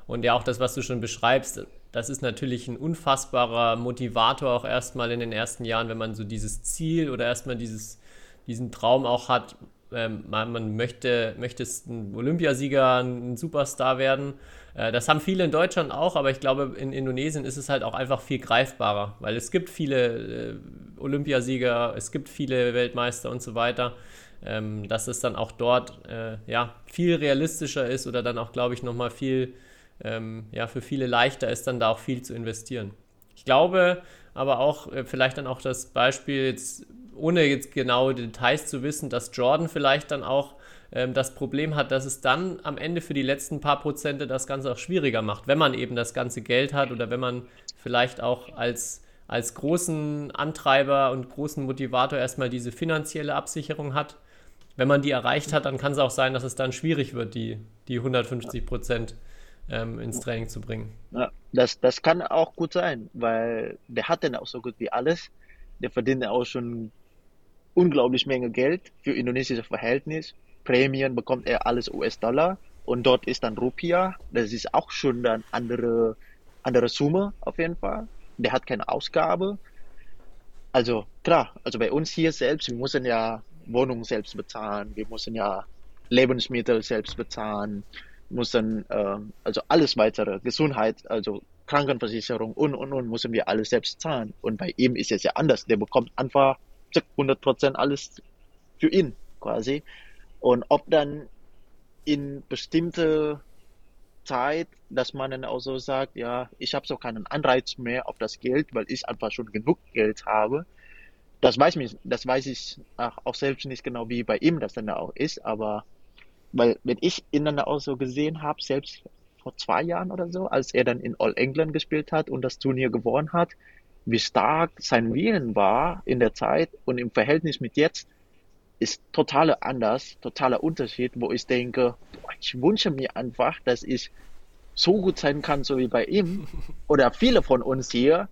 Und ja, auch das, was du schon beschreibst, das ist natürlich ein unfassbarer Motivator auch erstmal in den ersten Jahren, wenn man so dieses Ziel oder erstmal dieses, diesen Traum auch hat, ähm, man, möchte, möchte ein Olympiasieger, ein Superstar werden. Äh, das haben viele in Deutschland auch, aber ich glaube, in Indonesien ist es halt auch einfach viel greifbarer, weil es gibt viele äh, Olympiasieger, es gibt viele Weltmeister und so weiter. Ähm, dass es dann auch dort äh, ja, viel realistischer ist oder dann auch, glaube ich, nochmal viel, ähm, ja, für viele leichter ist, dann da auch viel zu investieren. Ich glaube aber auch, äh, vielleicht dann auch das Beispiel jetzt ohne jetzt genaue Details zu wissen, dass Jordan vielleicht dann auch ähm, das Problem hat, dass es dann am Ende für die letzten paar Prozente das Ganze auch schwieriger macht, wenn man eben das ganze Geld hat oder wenn man vielleicht auch als, als großen Antreiber und großen Motivator erstmal diese finanzielle Absicherung hat. Wenn man die erreicht hat, dann kann es auch sein, dass es dann schwierig wird, die, die 150 Prozent ähm, ins Training zu bringen. Ja, das, das kann auch gut sein, weil der hat dann auch so gut wie alles. Der verdient auch schon unglaublich Menge Geld für indonesische Verhältnis. Prämien bekommt er alles US-Dollar und dort ist dann Rupia. Das ist auch schon dann andere, andere Summe auf jeden Fall. Der hat keine Ausgabe. Also klar, also bei uns hier selbst, wir müssen ja Wohnung selbst bezahlen, wir müssen ja Lebensmittel selbst bezahlen, müssen äh, also alles weitere, Gesundheit, also Krankenversicherung und und und müssen wir alles selbst zahlen. Und bei ihm ist es ja anders. Der bekommt einfach 100% alles für ihn quasi. Und ob dann in bestimmte Zeit, dass man dann auch so sagt, ja, ich habe so keinen Anreiz mehr auf das Geld, weil ich einfach schon genug Geld habe. Das weiß, mich, das weiß ich auch selbst nicht genau, wie bei ihm das dann auch ist, aber weil wenn ich ihn dann auch so gesehen habe, selbst vor zwei Jahren oder so, als er dann in All England gespielt hat und das Turnier gewonnen hat, wie stark sein Willen war in der Zeit und im Verhältnis mit jetzt, ist total anders, totaler Unterschied, wo ich denke, ich wünsche mir einfach, dass ich so gut sein kann, so wie bei ihm oder viele von uns hier,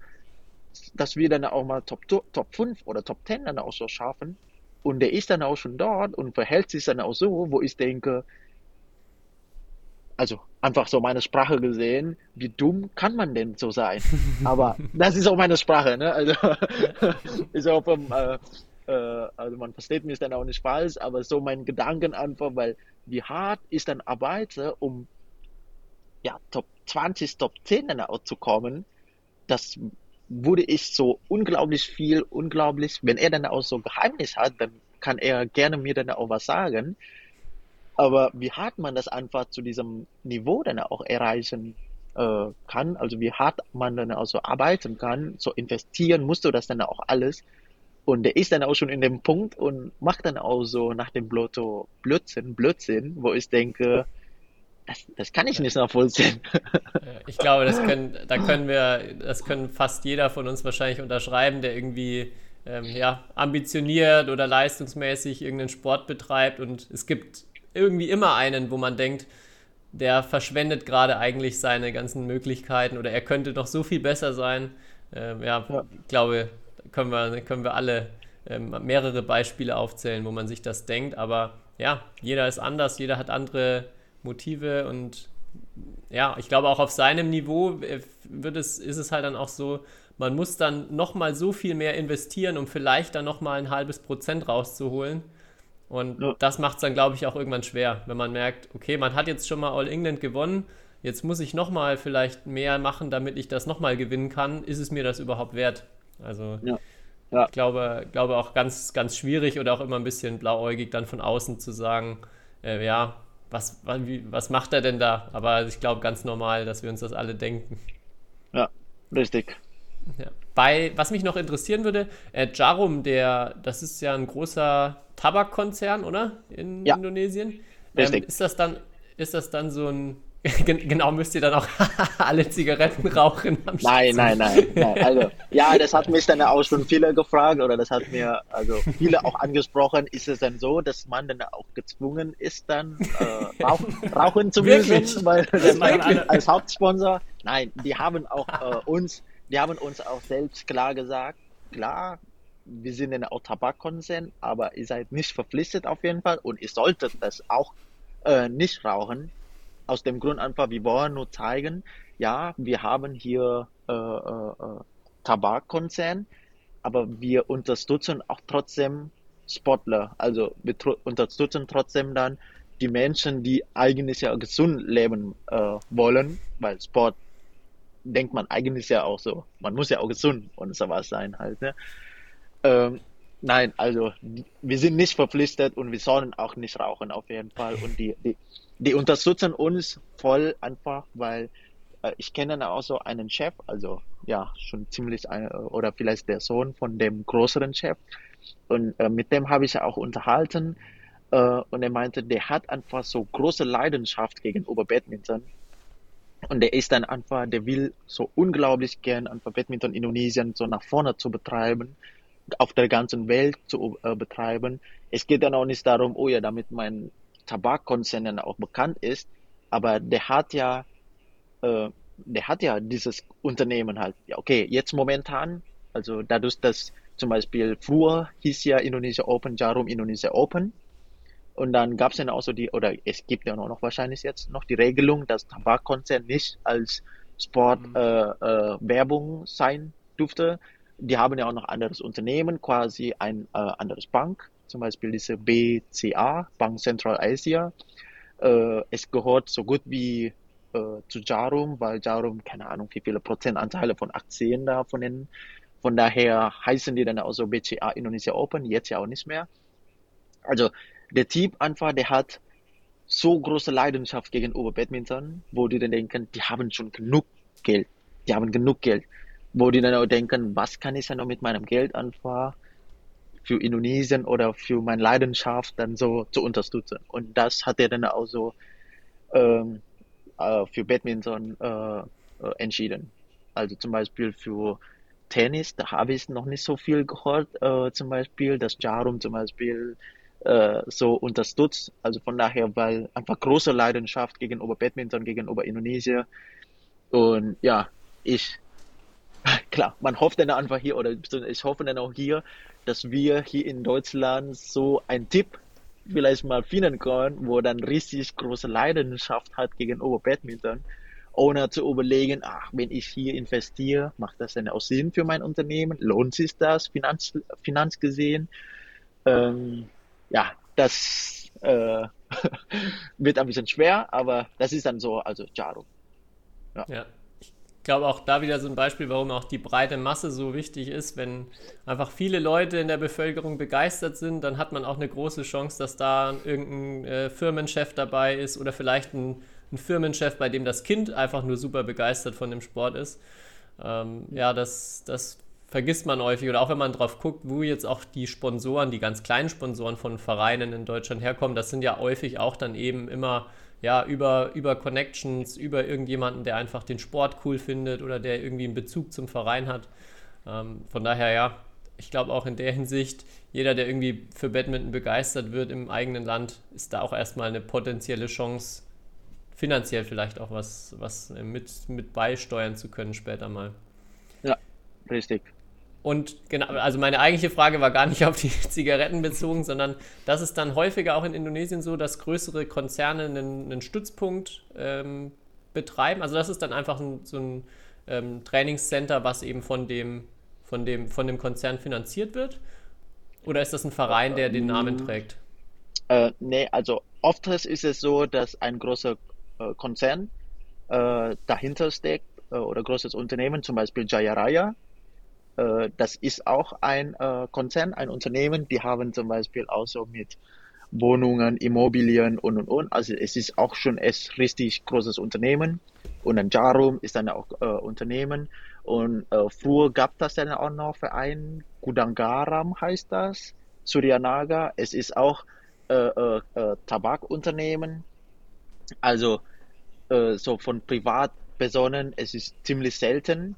dass wir dann auch mal Top, Top 5 oder Top 10 dann auch so schaffen. Und der ist dann auch schon dort und verhält sich dann auch so, wo ich denke, also einfach so meine Sprache gesehen, wie dumm kann man denn so sein? Aber das ist auch meine Sprache, ne? Also ist auch vom, äh, äh, also man versteht mich dann auch nicht falsch, aber so mein Gedanken einfach, weil wie hart ist dann arbeite, um ja Top 20, Top 10 dann auch zu kommen, das wurde ich so unglaublich viel, unglaublich, wenn er dann auch so Geheimnis hat, dann kann er gerne mir dann auch was sagen. Aber wie hart man das einfach zu diesem Niveau dann auch erreichen äh, kann, also wie hart man dann auch so arbeiten kann, so investieren musst du das dann auch alles. Und der ist dann auch schon in dem Punkt und macht dann auch so nach dem Blotto Blödsinn, Blödsinn, wo ich denke, das, das kann ich nicht nachvollziehen. Ich glaube, das können, da können wir, das können fast jeder von uns wahrscheinlich unterschreiben, der irgendwie ähm, ja, ambitioniert oder leistungsmäßig irgendeinen Sport betreibt. Und es gibt irgendwie immer einen, wo man denkt, der verschwendet gerade eigentlich seine ganzen Möglichkeiten oder er könnte noch so viel besser sein. Ähm, ja, ja, ich glaube, können wir, können wir alle ähm, mehrere Beispiele aufzählen, wo man sich das denkt. Aber ja, jeder ist anders, jeder hat andere Motive und ja, ich glaube auch auf seinem Niveau äh, wird es, ist es halt dann auch so, man muss dann nochmal so viel mehr investieren, um vielleicht dann nochmal ein halbes Prozent rauszuholen. Und ja. das macht es dann, glaube ich, auch irgendwann schwer, wenn man merkt, okay, man hat jetzt schon mal All England gewonnen, jetzt muss ich nochmal vielleicht mehr machen, damit ich das nochmal gewinnen kann. Ist es mir das überhaupt wert? Also ja. Ja. ich glaube, glaube auch ganz, ganz schwierig oder auch immer ein bisschen blauäugig dann von außen zu sagen, äh, ja, was, was macht er denn da? Aber ich glaube ganz normal, dass wir uns das alle denken. Ja, richtig. Ja. Bei, was mich noch interessieren würde, äh, Jarum, der, das ist ja ein großer Tabakkonzern, oder? In ja. Indonesien. Ähm, ist das dann, ist das dann so ein genau, müsst ihr dann auch alle Zigaretten rauchen am Nein, nein, nein, nein. Also, ja, das hat mich dann auch schon viele gefragt oder das hat mir also viele auch angesprochen. Ist es dann so, dass man dann auch gezwungen ist, dann äh, rauchen, rauchen zu müssen, weil das als Hauptsponsor? Nein, die haben auch äh, uns, die haben uns auch selbst klar gesagt, klar, wir sind in auch Tabakkonzern, aber ihr seid nicht verpflichtet auf jeden Fall und ihr solltet das auch äh, nicht rauchen aus dem Grund einfach, wir wollen nur zeigen, ja, wir haben hier äh, äh, äh Tabakkonzern, aber wir unterstützen auch trotzdem Sportler. Also wir unterstützen trotzdem dann die Menschen, die eigentlich ja gesund leben äh, wollen, weil Sport denkt man eigentlich ja auch so. Man muss ja auch gesund und sowas sein halt. Ne? Ähm, nein, also wir sind nicht verpflichtet und wir sollen auch nicht rauchen auf jeden Fall. Und die, die, die unterstützen uns voll einfach, weil äh, ich kenne auch so einen Chef, also ja, schon ziemlich, ein, oder vielleicht der Sohn von dem größeren Chef. Und äh, mit dem habe ich auch unterhalten. Äh, und er meinte, der hat einfach so große Leidenschaft gegenüber Badminton. Und der ist dann einfach, der will so unglaublich gern einfach Badminton Indonesien so nach vorne zu betreiben, auf der ganzen Welt zu äh, betreiben. Es geht dann auch nicht darum, oh ja, damit mein Tabakkonzernen auch bekannt ist, aber der hat ja, äh, der hat ja dieses Unternehmen halt. Ja, okay, jetzt momentan, also dadurch, dass zum Beispiel früher hieß ja Indonesia Open, Jarum Indonesia Open. Und dann gab es dann auch so die, oder es gibt ja noch wahrscheinlich jetzt noch die Regelung, dass Tabakkonzern nicht als Sportwerbung mhm. äh, äh, sein durfte. Die haben ja auch noch anderes Unternehmen, quasi ein äh, anderes Bank zum Beispiel diese BCA, Bank Central Asia. Äh, es gehört so gut wie äh, zu Jarum, weil Jarum, keine Ahnung, wie viele Prozentanteile von Aktien da von den, von daher heißen die dann auch so BCA Indonesia Open, jetzt ja auch nicht mehr. Also der Typ einfach, der hat so große Leidenschaft gegenüber Badminton, wo die dann denken, die haben schon genug Geld, die haben genug Geld, wo die dann auch denken, was kann ich dann noch mit meinem Geld anfangen? Für Indonesien oder für meine Leidenschaft dann so zu unterstützen. Und das hat er dann auch so ähm, äh, für Badminton äh, äh, entschieden. Also zum Beispiel für Tennis, da habe ich noch nicht so viel gehört, äh, zum Beispiel, dass Jarum zum Beispiel äh, so unterstützt. Also von daher, weil einfach große Leidenschaft gegenüber Badminton, gegenüber Indonesien. Und ja, ich, klar, man hofft dann einfach hier, oder ich hoffe dann auch hier, dass wir hier in Deutschland so ein Tipp vielleicht mal finden können, wo dann richtig große Leidenschaft hat gegenüber Badminton, ohne zu überlegen, ach, wenn ich hier investiere, macht das denn auch Sinn für mein Unternehmen? Lohnt sich das finanz, finanz gesehen? Ähm, ja, das äh, wird ein bisschen schwer, aber das ist dann so, also Jaro. Ja. ja. Ich glaube auch da wieder so ein Beispiel, warum auch die breite Masse so wichtig ist. Wenn einfach viele Leute in der Bevölkerung begeistert sind, dann hat man auch eine große Chance, dass da irgendein äh, Firmenchef dabei ist oder vielleicht ein, ein, Firmenchef, bei dem das Kind einfach nur super begeistert von dem Sport ist. Ähm, ja, das, das vergisst man häufig. Oder auch wenn man drauf guckt, wo jetzt auch die Sponsoren, die ganz kleinen Sponsoren von Vereinen in Deutschland herkommen, das sind ja häufig auch dann eben immer ja, über, über Connections, über irgendjemanden, der einfach den Sport cool findet oder der irgendwie einen Bezug zum Verein hat. Ähm, von daher, ja, ich glaube auch in der Hinsicht, jeder, der irgendwie für Badminton begeistert wird im eigenen Land, ist da auch erstmal eine potenzielle Chance, finanziell vielleicht auch was, was mit, mit beisteuern zu können später mal. Ja, richtig. Und genau, also meine eigentliche Frage war gar nicht auf die Zigaretten bezogen, sondern das ist dann häufiger auch in Indonesien so, dass größere Konzerne einen, einen Stützpunkt ähm, betreiben. Also das ist dann einfach ein, so ein ähm, Trainingscenter, was eben von dem, von, dem, von dem Konzern finanziert wird. Oder ist das ein Verein, der den Namen trägt? Äh, nee, also oft ist es so, dass ein großer äh, Konzern äh, dahinter steckt äh, oder großes Unternehmen, zum Beispiel Jaya Raya. Äh, das ist auch ein äh, Konzern, ein Unternehmen, die haben zum Beispiel auch so mit Wohnungen, Immobilien und und und. Also es ist auch schon ein richtig großes Unternehmen. Und dann Jarum ist dann auch äh, Unternehmen. Und äh, früher gab das dann auch noch Verein, Gudangaram heißt das, Suryanaga. Es ist auch äh, äh, äh Tabakunternehmen. Also äh, so von Privatpersonen, es ist ziemlich selten.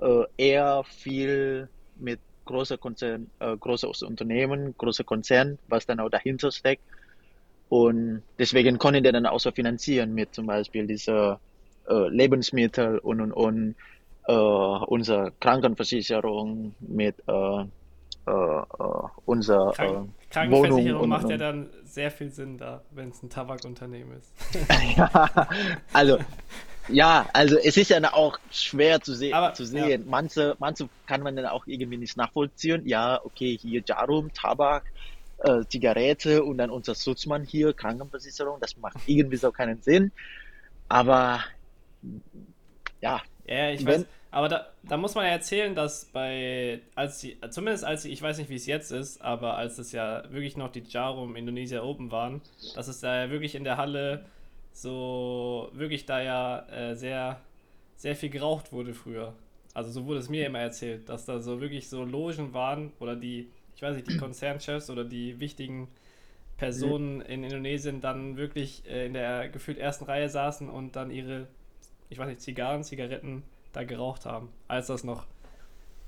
Äh, eher viel mit großer Konzern, äh, großes Unternehmen, großer Konzern, was dann auch dahinter steckt. Und deswegen konnten die dann auch so finanzieren mit zum Beispiel dieser äh, Lebensmittel und und und äh, unsere Krankenversicherung mit äh, äh, äh unser Krank Krankenversicherung und, macht ja dann sehr viel Sinn da, wenn es ein Tabakunternehmen ist. ja, also ja, also es ist ja auch schwer zu, se Aber, zu sehen. Ja. Manche, manche kann man dann auch irgendwie nicht nachvollziehen. Ja, okay, hier Jarum, Tabak, äh, Zigarette und dann unser Schutzmann hier, Krankenversicherung. Das macht irgendwie so keinen Sinn. Aber ja. Ja, ich wenn, weiß. Aber da, da muss man ja erzählen, dass bei, als die, zumindest als die, ich weiß nicht, wie es jetzt ist, aber als es ja wirklich noch die Jarum Indonesia Open waren, dass es da ja wirklich in der Halle so wirklich da ja äh, sehr, sehr viel geraucht wurde früher. Also so wurde es mir immer erzählt, dass da so wirklich so Logen waren oder die, ich weiß nicht, die Konzernchefs oder die wichtigen Personen in Indonesien dann wirklich äh, in der gefühlt ersten Reihe saßen und dann ihre, ich weiß nicht, Zigarren, Zigaretten da geraucht haben, als das noch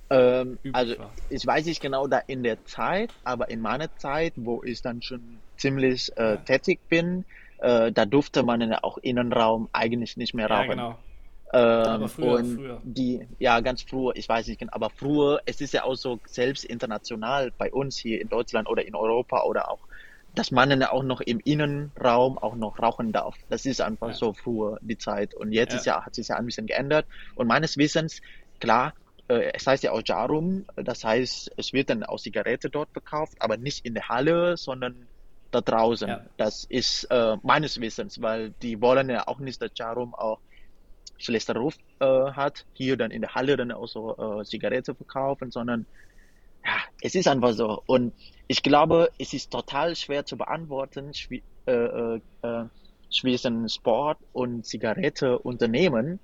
ähm, also ich weiß nicht genau da in der Zeit, aber in meiner Zeit, wo ich dann schon ziemlich äh, ja. tätig bin, äh, da durfte man in auch Innenraum eigentlich nicht mehr rauchen. Ja, genau. Ähm, aber früher, und früher. die, ja, ganz früher, ich weiß nicht, aber früher, es ist ja auch so selbst international bei uns hier in Deutschland oder in Europa oder auch, dass man dann auch noch im Innenraum auch noch rauchen darf. Das ist einfach ja. so früher die Zeit. Und jetzt ja. ist ja, hat sich ja ein bisschen geändert. Und meines Wissens, klar, äh, es heißt ja auch Jarum, das heißt, es wird dann auch Zigarette dort verkauft, aber nicht in der Halle, sondern da draußen. Ja. Das ist äh, meines Wissens, weil die wollen ja auch nicht, dass Jarum auch schlechter Ruf äh, hat, hier dann in der Halle dann auch so äh, Zigarette verkaufen, sondern ja, es ist einfach so. Und ich glaube, es ist total schwer zu beantworten, schwi äh, äh, äh zwischen Sport und Zigarette Unternehmen,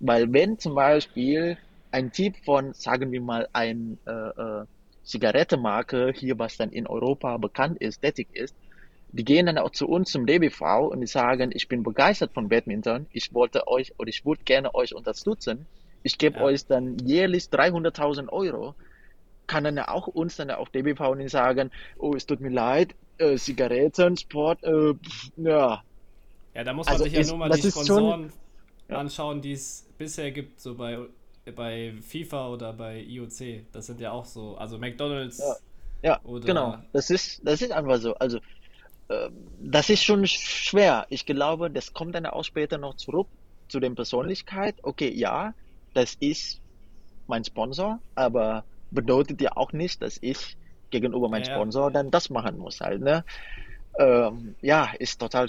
weil wenn zum Beispiel ein Typ von, sagen wir mal, ein äh, äh, Zigarettenmarke hier, was dann in Europa bekannt ist, tätig ist, die gehen dann auch zu uns zum DBV und die sagen, ich bin begeistert von Badminton, ich wollte euch oder ich würde gerne euch unterstützen, ich gebe ja. euch dann jährlich 300.000 Euro, kann dann auch uns dann auf DBV und sagen, oh, es tut mir leid, äh, Zigaretten, Sport, äh, pff, ja. Ja, da muss man also sich ja ist, nur mal die Sponsoren schon, anschauen, die es bisher gibt, so bei, bei FIFA oder bei IOC. Das sind ja auch so, also McDonalds. Ja. Ja, genau. Das ist, das ist einfach so. Also das ist schon schwer. Ich glaube, das kommt dann auch später noch zurück zu der Persönlichkeit. Okay, ja, das ist mein Sponsor, aber bedeutet ja auch nicht, dass ich gegenüber meinem ja, Sponsor dann das machen muss halt, ne? Ähm, ja, ist total,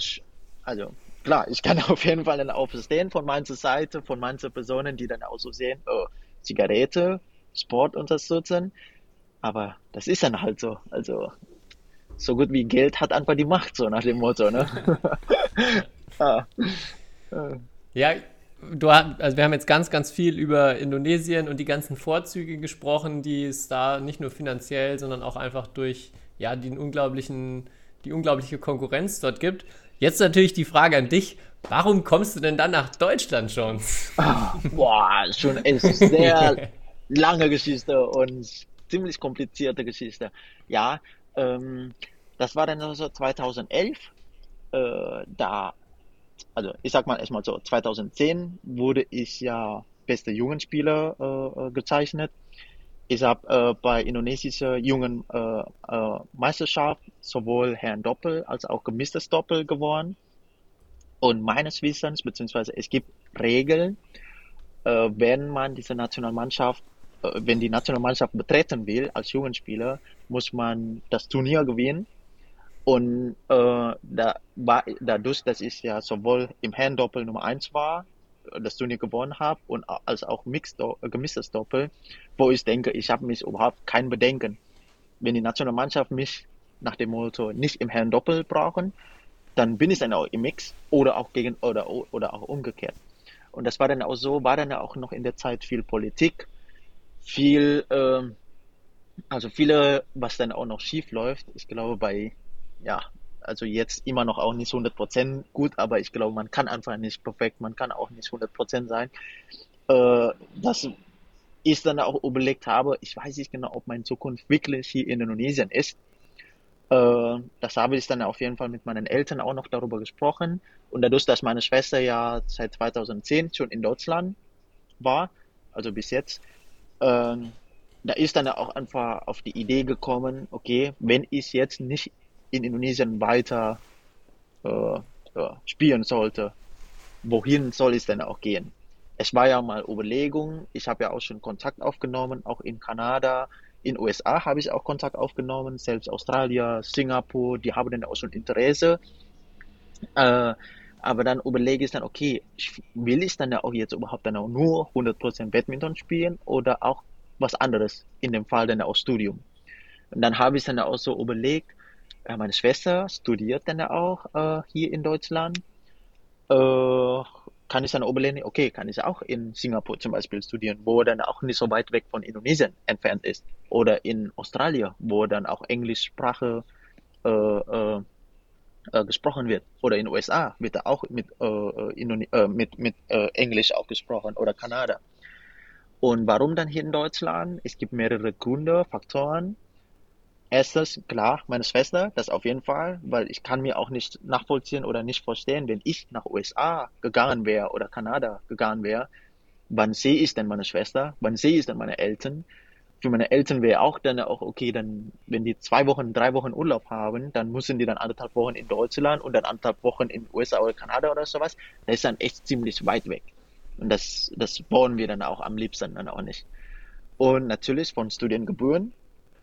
also klar, ich kann auf jeden Fall dann auch verstehen von meiner Seite, von manchen Personen, die dann auch so sehen, oh, Zigarette, Sport unterstützen, aber das ist dann halt so, also so gut wie Geld hat einfach die Macht, so nach dem Motto, ne? ah. Ja, du also wir haben jetzt ganz, ganz viel über Indonesien und die ganzen Vorzüge gesprochen, die es da nicht nur finanziell, sondern auch einfach durch ja, den unglaublichen, die unglaubliche Konkurrenz dort gibt. Jetzt natürlich die Frage an dich. Warum kommst du denn dann nach Deutschland schon? Oh, boah, schon eine sehr lange Geschichte und ziemlich komplizierte Geschichte. Ja, ähm, das war dann so 2011. Äh, da, also ich sag mal erstmal so, 2010 wurde ich ja bester Jugendspieler äh, äh gezeichnet. Ich habe äh, bei indonesischer jungen äh, äh, Meisterschaft sowohl Herrn Doppel als auch gemischtes Doppel gewonnen. Und meines Wissens, beziehungsweise es gibt Regeln, äh, wenn man diese Nationalmannschaft, äh, wenn die Nationalmannschaft betreten will als Jugendspieler, muss man das Turnier gewinnen. Und äh, da war, dadurch, dass ich ja sowohl im Herrendoppel Nummer 1 war, das Turnier gewonnen habe und als auch Mixed, äh, gemischtes Doppel, wo ich denke, ich habe mich überhaupt kein Bedenken. Wenn die Nationalmannschaft mich nach dem Motto nicht im Herrendoppel brauchen, dann bin ich dann auch im Mix oder auch gegen oder oder auch umgekehrt. Und das war dann auch so, war dann auch noch in der Zeit viel Politik, viel, ähm, also viele, was dann auch noch schief läuft. Ich glaube bei, ja, also jetzt immer noch auch nicht 100% gut, aber ich glaube, man kann einfach nicht perfekt, man kann auch nicht 100% sein. Äh, dass ich dann auch überlegt habe, ich weiß nicht genau, ob meine Zukunft wirklich hier in Indonesien ist. Äh, das habe ich dann auf jeden Fall mit meinen Eltern auch noch darüber gesprochen. Und dadurch, dass meine Schwester ja seit 2010 schon in Deutschland war, also bis jetzt, äh, da ist dann auch einfach auf die Idee gekommen, okay, wenn ich jetzt nicht in Indonesien weiter äh, spielen sollte, wohin soll es denn auch gehen? Es war ja mal Überlegung, ich habe ja auch schon Kontakt aufgenommen, auch in Kanada, in USA habe ich auch Kontakt aufgenommen, selbst Australien, Singapur, die haben dann auch schon Interesse. Äh, aber dann überlege ich dann, okay, will ich dann ja auch jetzt überhaupt dann auch nur 100% Badminton spielen oder auch was anderes, in dem Fall dann auch Studium. Und dann habe ich dann auch so überlegt, äh, meine Schwester studiert dann auch äh, hier in Deutschland. Äh, kann ich dann überlegen, okay, kann ich auch in Singapur zum Beispiel studieren, wo dann auch nicht so weit weg von Indonesien entfernt ist. Oder in Australien, wo dann auch Englischsprache äh, äh, äh, gesprochen wird. Oder in den USA wird auch mit, mit, mit Englisch auch gesprochen. Oder Kanada. Und warum dann hier in Deutschland? Es gibt mehrere Gründe, Faktoren Erstens, klar, meine Schwester, das auf jeden Fall, weil ich kann mir auch nicht nachvollziehen oder nicht verstehen, wenn ich nach USA gegangen wäre oder Kanada gegangen wäre, wann sehe ich denn meine Schwester, wann sehe ich denn meine Eltern? Für meine Eltern wäre auch dann auch okay, dann, wenn die zwei Wochen, drei Wochen Urlaub haben, dann müssen die dann anderthalb Wochen in Deutschland und dann anderthalb Wochen in USA oder Kanada oder sowas. Das ist dann echt ziemlich weit weg. Und das, das wollen wir dann auch am liebsten dann auch nicht. Und natürlich von Studiengebühren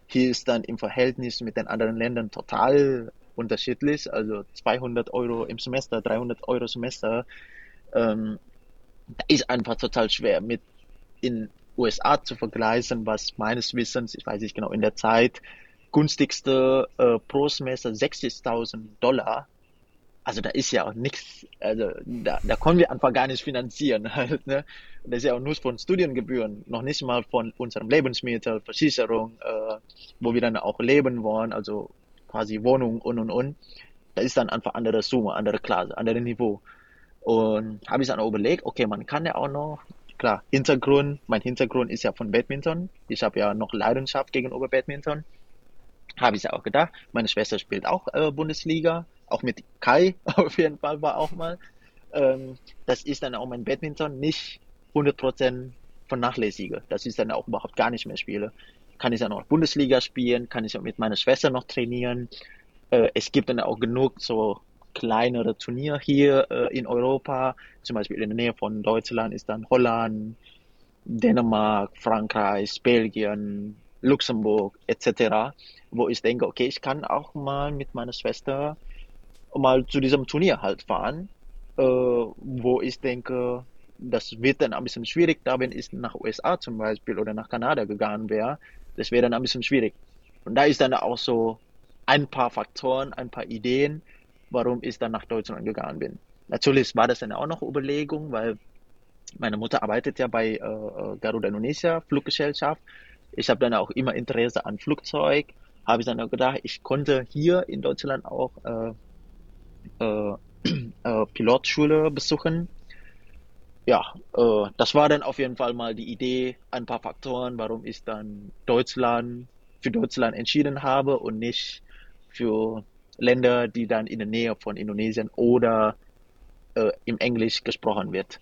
hier ist dann im Verhältnis mit den anderen Ländern total unterschiedlich. Also 200 Euro im Semester, 300 Euro Semester. Ähm, ist einfach total schwer mit in USA zu vergleichen, was meines Wissens, ich weiß nicht genau, in der Zeit günstigste äh, pro Semester 60.000 Dollar also da ist ja auch nichts, also da, da können wir einfach gar nicht finanzieren halt, ne? Das ist ja auch nur von Studiengebühren, noch nicht mal von unserem Lebensmittel, Versicherung, äh, wo wir dann auch leben wollen, also quasi Wohnung und und und. Da ist dann einfach andere Summe, andere Klasse, andere Niveau. Und habe ich dann auch überlegt, okay, man kann ja auch noch, klar, Hintergrund, mein Hintergrund ist ja von Badminton. Ich habe ja noch Leidenschaft gegenüber Badminton. Habe ich ja auch gedacht. Meine Schwester spielt auch äh, Bundesliga auch mit Kai auf jeden Fall war auch mal. Ähm, das ist dann auch mein Badminton nicht 100% vernachlässige. Das ist dann auch überhaupt gar nicht mehr spiele. Kann ich dann auch Bundesliga spielen, kann ich auch mit meiner Schwester noch trainieren. Äh, es gibt dann auch genug so kleinere Turniere hier äh, in Europa. Zum Beispiel in der Nähe von Deutschland ist dann Holland, Dänemark, Frankreich, Belgien, Luxemburg etc., wo ich denke, okay, ich kann auch mal mit meiner Schwester mal zu diesem Turnier halt fahren, äh, wo ich denke, das wird dann ein bisschen schwierig, da wenn ich nach USA zum Beispiel oder nach Kanada gegangen wäre, das wäre dann ein bisschen schwierig. Und da ist dann auch so ein paar Faktoren, ein paar Ideen, warum ich dann nach Deutschland gegangen bin. Natürlich war das dann auch noch Überlegung, weil meine Mutter arbeitet ja bei äh, äh Garuda Indonesia Fluggesellschaft. Ich habe dann auch immer Interesse an Flugzeug. Habe ich dann auch gedacht, ich konnte hier in Deutschland auch äh, äh, äh, Pilotschule besuchen. Ja, äh, das war dann auf jeden Fall mal die Idee, ein paar Faktoren, warum ich dann Deutschland für Deutschland entschieden habe und nicht für Länder, die dann in der Nähe von Indonesien oder äh, im Englisch gesprochen wird.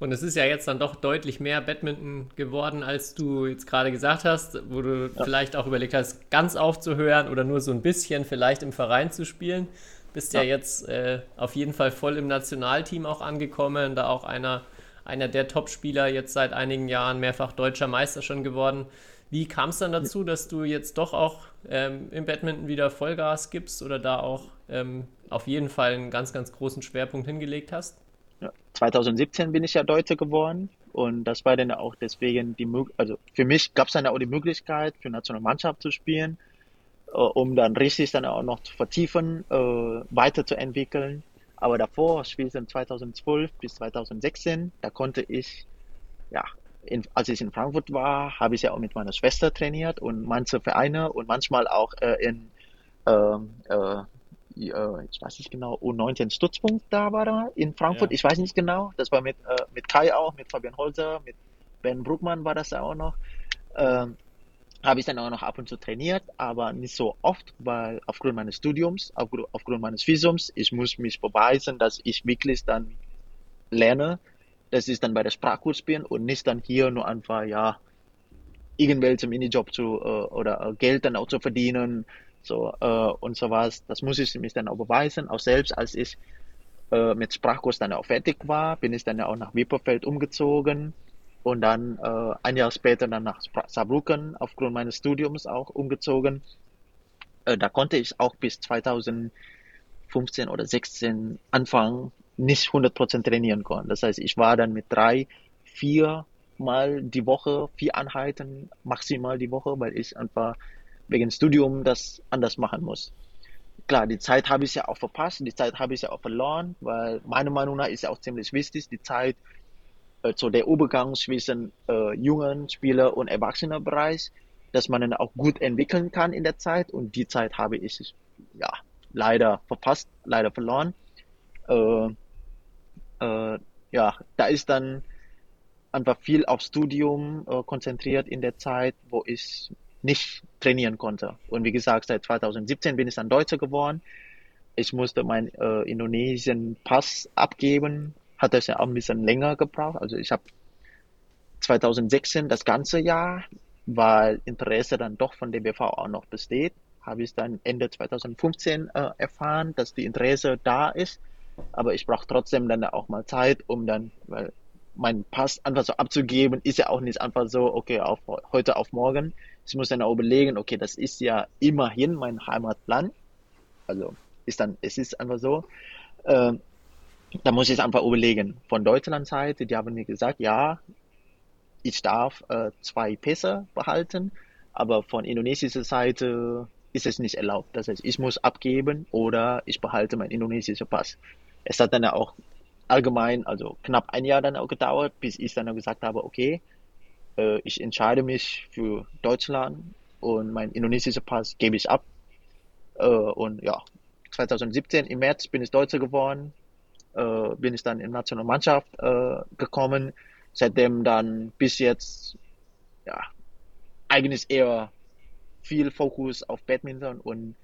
Und es ist ja jetzt dann doch deutlich mehr Badminton geworden, als du jetzt gerade gesagt hast, wo du ja. vielleicht auch überlegt hast, ganz aufzuhören oder nur so ein bisschen vielleicht im Verein zu spielen. Bist ja, ja jetzt äh, auf jeden Fall voll im Nationalteam auch angekommen, da auch einer, einer der Top-Spieler jetzt seit einigen Jahren, mehrfach deutscher Meister schon geworden. Wie kam es dann dazu, dass du jetzt doch auch ähm, im Badminton wieder Vollgas gibst oder da auch ähm, auf jeden Fall einen ganz, ganz großen Schwerpunkt hingelegt hast? Ja, 2017 bin ich ja Deutscher geworden und das war dann auch deswegen die Möglichkeit, also für mich gab es dann auch die Möglichkeit, für Nationalmannschaft zu spielen, äh, um dann richtig dann auch noch zu vertiefen, äh, weiterzuentwickeln. Aber davor, spielst du 2012 bis 2016, da konnte ich, ja, in, als ich in Frankfurt war, habe ich ja auch mit meiner Schwester trainiert und manche Vereine und manchmal auch äh, in ähm, äh, äh, ich weiß nicht genau, U19 Stützpunkt da war da in Frankfurt, ja. ich weiß nicht genau. Das war mit, äh, mit Kai auch, mit Fabian Holzer, mit Ben Bruckmann war das auch noch. Ähm, habe ich dann auch noch ab und zu trainiert, aber nicht so oft, weil aufgrund meines Studiums, aufgrund, aufgrund meines Visums, ich muss mich beweisen, dass ich wirklich dann lerne. Das ist dann bei der Sprachkurs bin und nicht dann hier nur einfach, ja, irgendwelche Minijob zu äh, oder äh, Geld dann auch zu verdienen, so äh, und so was. Das muss ich mich dann auch beweisen. Auch selbst als ich äh, mit Sprachkurs dann auch fertig war, bin ich dann auch nach Wipperfeld umgezogen und dann äh, ein Jahr später dann nach Saarbrücken aufgrund meines Studiums auch umgezogen. Äh, da konnte ich auch bis 2015 oder 16 anfangen, nicht 100% trainieren können. Das heißt, ich war dann mit drei, vier Mal die Woche, vier Einheiten maximal die Woche, weil ich einfach wegen Studium das anders machen muss. Klar, die Zeit habe ich ja auch verpasst, die Zeit habe ich ja auch verloren, weil meiner Meinung nach ist ja auch ziemlich wichtig, die Zeit, äh, so der Übergang zwischen äh, jungen Spieler und Erwachsenenbereich, dass man dann auch gut entwickeln kann in der Zeit und die Zeit habe ich ja leider verpasst, leider verloren. Äh, äh, ja, da ist dann einfach viel auf Studium äh, konzentriert in der Zeit, wo ich nicht trainieren konnte. Und wie gesagt, seit 2017 bin ich dann Deutscher geworden. Ich musste meinen äh, Indonesien Pass abgeben. Hat das ja auch ein bisschen länger gebraucht. Also ich habe 2016 das ganze Jahr, weil Interesse dann doch von DBV auch noch besteht, habe ich dann Ende 2015 äh, erfahren, dass die Interesse da ist. Aber ich brauche trotzdem dann auch mal Zeit, um dann, weil mein Pass einfach so abzugeben, ist ja auch nicht einfach so, okay, auf heute auf morgen. Ich muss dann auch überlegen, okay, das ist ja immerhin mein Heimatland. Also ist dann, es ist einfach so. Äh, da muss ich einfach überlegen. Von Deutschland Seite, die haben mir gesagt, ja, ich darf äh, zwei Pässe behalten, aber von indonesischer Seite ist es nicht erlaubt. Das heißt, ich muss abgeben oder ich behalte meinen indonesischen Pass. Es hat dann auch allgemein, also knapp ein Jahr dann auch gedauert, bis ich dann auch gesagt habe, okay, äh, ich entscheide mich für Deutschland und mein indonesischer Pass gebe ich ab. Äh, und ja, 2017 im März bin ich Deutscher geworden, äh, bin ich dann in Nationalmannschaft äh, gekommen. Seitdem dann bis jetzt, ja, eigentlich eher viel Fokus auf Badminton und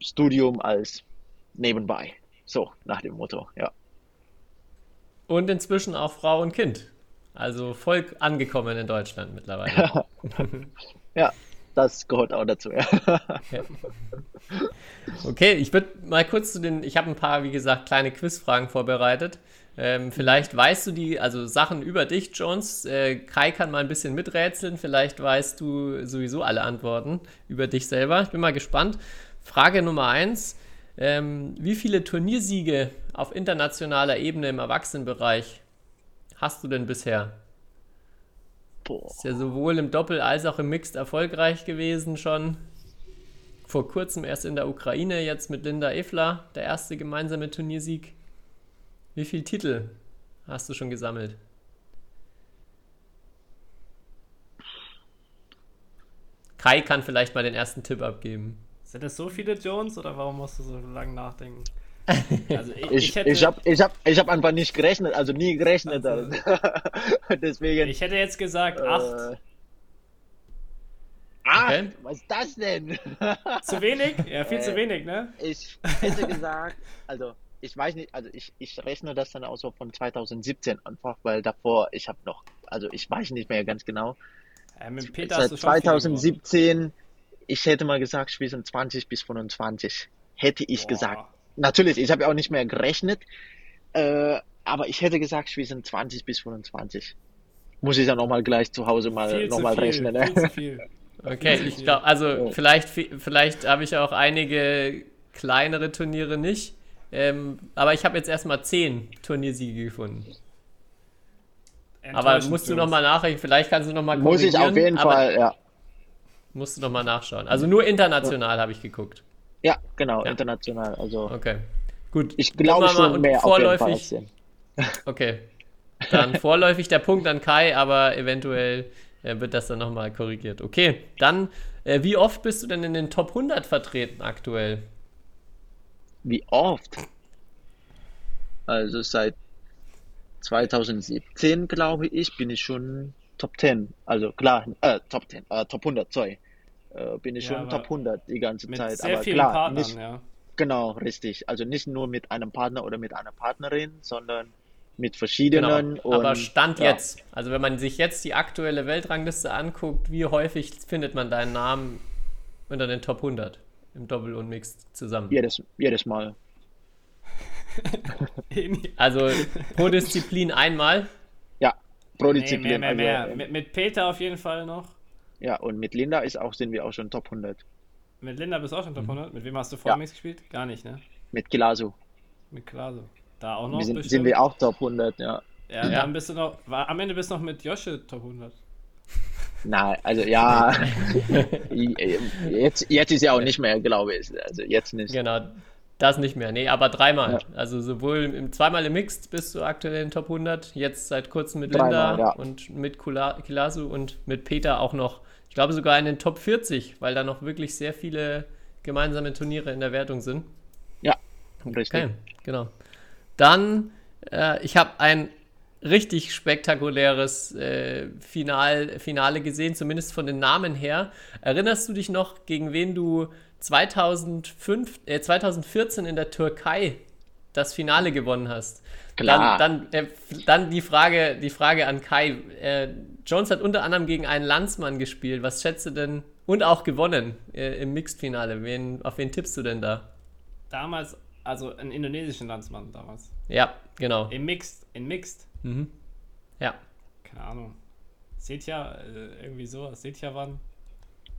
Studium als nebenbei. So, nach dem Motto, ja. Und inzwischen auch Frau und Kind. Also voll angekommen in Deutschland mittlerweile. ja, das gehört auch dazu. Ja. Okay, ich würde mal kurz zu den, ich habe ein paar, wie gesagt, kleine Quizfragen vorbereitet. Ähm, vielleicht weißt du die, also Sachen über dich, Jones. Äh, Kai kann mal ein bisschen miträtseln. Vielleicht weißt du sowieso alle Antworten über dich selber. Ich bin mal gespannt. Frage Nummer eins. Ähm, wie viele Turniersiege auf internationaler Ebene im Erwachsenenbereich hast du denn bisher? Boah. Ist ja sowohl im Doppel als auch im Mixed erfolgreich gewesen schon. Vor kurzem erst in der Ukraine, jetzt mit Linda Efler, der erste gemeinsame Turniersieg. Wie viele Titel hast du schon gesammelt? Kai kann vielleicht mal den ersten Tipp abgeben. Sind das so viele Jones oder warum musst du so lange nachdenken? Also ich, ich, ich, ich habe ich hab, ich hab einfach nicht gerechnet, also nie gerechnet. Also, Deswegen. Ich hätte jetzt gesagt äh, acht. Acht? Okay. Was ist das denn? zu wenig? Ja, viel äh, zu wenig, ne? Ich hätte gesagt, also ich weiß nicht, also ich, ich rechne das dann auch so von 2017 einfach, weil davor, ich habe noch, also ich weiß nicht mehr ganz genau. Ja, mit Peter Seit hast du schon viel gewonnen. 2017, ich hätte mal gesagt, zwischen 20 bis 25. Hätte ich Boah. gesagt. Natürlich, ich habe ja auch nicht mehr gerechnet, äh, aber ich hätte gesagt, zwischen 20 bis 25. Muss ich ja nochmal gleich zu Hause mal viel, rechnen. Ne? viel zu viel. Okay, ich glaube, also vielleicht, vielleicht habe ich auch einige kleinere Turniere nicht. Ähm, aber ich habe jetzt erstmal zehn Turniersiege gefunden. Aber musst du nochmal nachrechnen, vielleicht kannst du nochmal Muss ich auf jeden aber Fall, ja. Musst du nochmal nachschauen. Also nur international habe ich geguckt. Ja, genau, Ja. international. Also Okay. Gut. ich glaube schon mehr auf jeden Fall. vorläufig-. Okay. Dann vorläufig der Punkt an Kai, aber eventuell äh, wird das dann nochmal korrigiert. Okay, dann, äh, wie oft bist du denn in den Top 100 vertreten aktuell? Wie oft? Also seit 2017, glaube ich, bin ich schon Top 10. Also klar, äh, Top 10, äh, Top 100, sorry. Äh, bin ich Ja, schon aber Top 100 die ganze Mit Zeit. sehr aber vielen klar, Partnern, nicht, ja. genau, richtig. Also nicht nur mit einem Partner oder mit einer Partnerin, sondern mit verschiedenen. Genau. Aber und, Stand ja, jetzt, also wenn man sich jetzt die aktuelle Weltrangliste anguckt, wie häufig findet man deinen Namen unter den Top 100 im Doppel und Mixed zusammen? Jedes, jedes Mal. Also pro Disziplin einmal. Ja, pro Nee, Disziplin. mehr, mehr, also, mehr. Mit, mit Peter auf jeden Fall noch. Ja, und mit Linda ist auch, sind wir auch schon Top 100. Mit Linda bist du auch schon Mhm. Top 100. Mit wem hast du vorher Ja. gespielt? Gar nicht, ne? Mit Kilasu. Mit Klaso. Da auch noch Wir sind, bestimmt. sind wir auch Top 100, ja. Ja, Ja. dann bist du noch. War, am Ende bist du noch mit Josche Top 100. Nein, also ja, jetzt, jetzt ist ja auch nicht mehr, glaube ich. Also jetzt nicht. Genau, das nicht mehr. Nee, aber dreimal. Ja. Also sowohl im, zweimal im Mixed bist du aktuell in Top 100, jetzt seit kurzem mit Dreimal, Linda ja. und mit Kula- Kilasu und mit Peter auch noch, glaube sogar in den Top 40, weil da noch wirklich sehr viele gemeinsame Turniere in der Wertung sind. Ja, richtig. Okay, genau. Dann, äh, ich habe ein richtig spektakuläres äh, Final, Finale gesehen, zumindest von den Namen her. Erinnerst du dich noch, gegen wen du 2005, äh, 2014 in der Türkei das Finale gewonnen hast? Klar. Dann, dann, äh, dann die, Frage, die Frage an Kai. Jones hat unter anderem gegen einen Landsmann gespielt. Was schätzt du denn? Und auch gewonnen äh, im Mixed-Finale. Wen, auf wen tippst du denn da? Damals, also einen indonesischen Landsmann damals. Ja, genau. Im Mixed. In Mixed. Mhm. Ja. Keine Ahnung. Seht ja, äh, irgendwie sowas. Seht ja wann.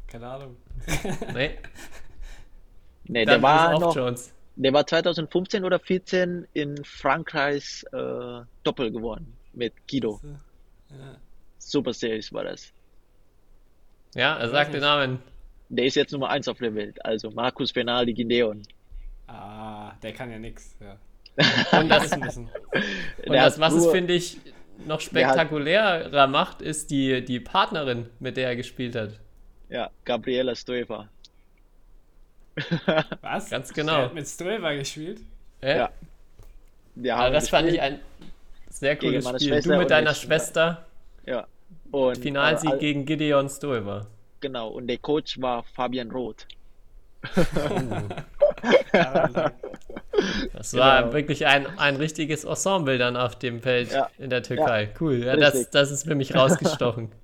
Keine Ahnung. Nee, Nee, dann der war noch, Jones. der war 2015 oder 14 in Frankreichs äh, Doppel geworden mit Guido. Ja. Super Series war das. Ja, er sagt den. Namen. Der ist jetzt Nummer 1 auf der Welt. Also Markus Fernaldi Gideon. Ah, der kann ja nix. Ja. Und das, und das was es, finde ich, noch Der hat- spektakulärer macht, ist die, die Partnerin, mit der er gespielt hat. Ja, Gabriela Stoeva. Was? Ganz genau. Der hat mit Stoeva gespielt? Ja. Ja. Aber haben das fand ich gespielt. ein sehr cooles meine Spiel. Schwester Du mit deiner. Schwester, Ja. Und, Finalsieg äh, gegen Gideon Stoiber. Genau, und der Coach war Fabian Roth. Ja, Das war Genau. wirklich ein, ein richtiges Ensemble dann auf dem Feld Ja. in der Türkei. Cool, ja, das, das ist für mich rausgestochen.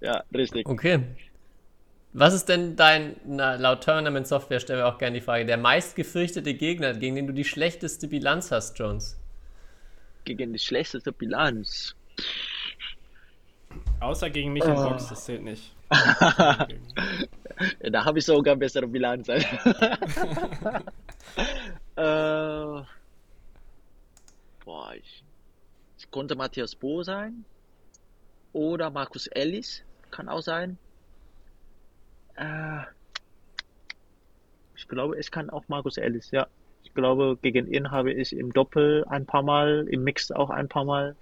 Ja, richtig. Okay. Was ist denn dein, na, laut Tournament Software stellen wir auch gerne die Frage, der meistgefürchtete Gegner, gegen den du die schlechteste Bilanz hast, Jones? Gegen die schlechteste Bilanz. Außer gegen mich im Oh. Box, das zählt nicht. Da habe ich sogar bessere Bilanz. äh, boah, ich, es konnte Matthias Bo sein. Oder Markus Ellis. Kann auch sein. Äh, ich glaube, es kann auch Markus Ellis, ja. Ich glaube, gegen ihn habe ich im Doppel ein paar Mal, im Mix auch ein paar Mal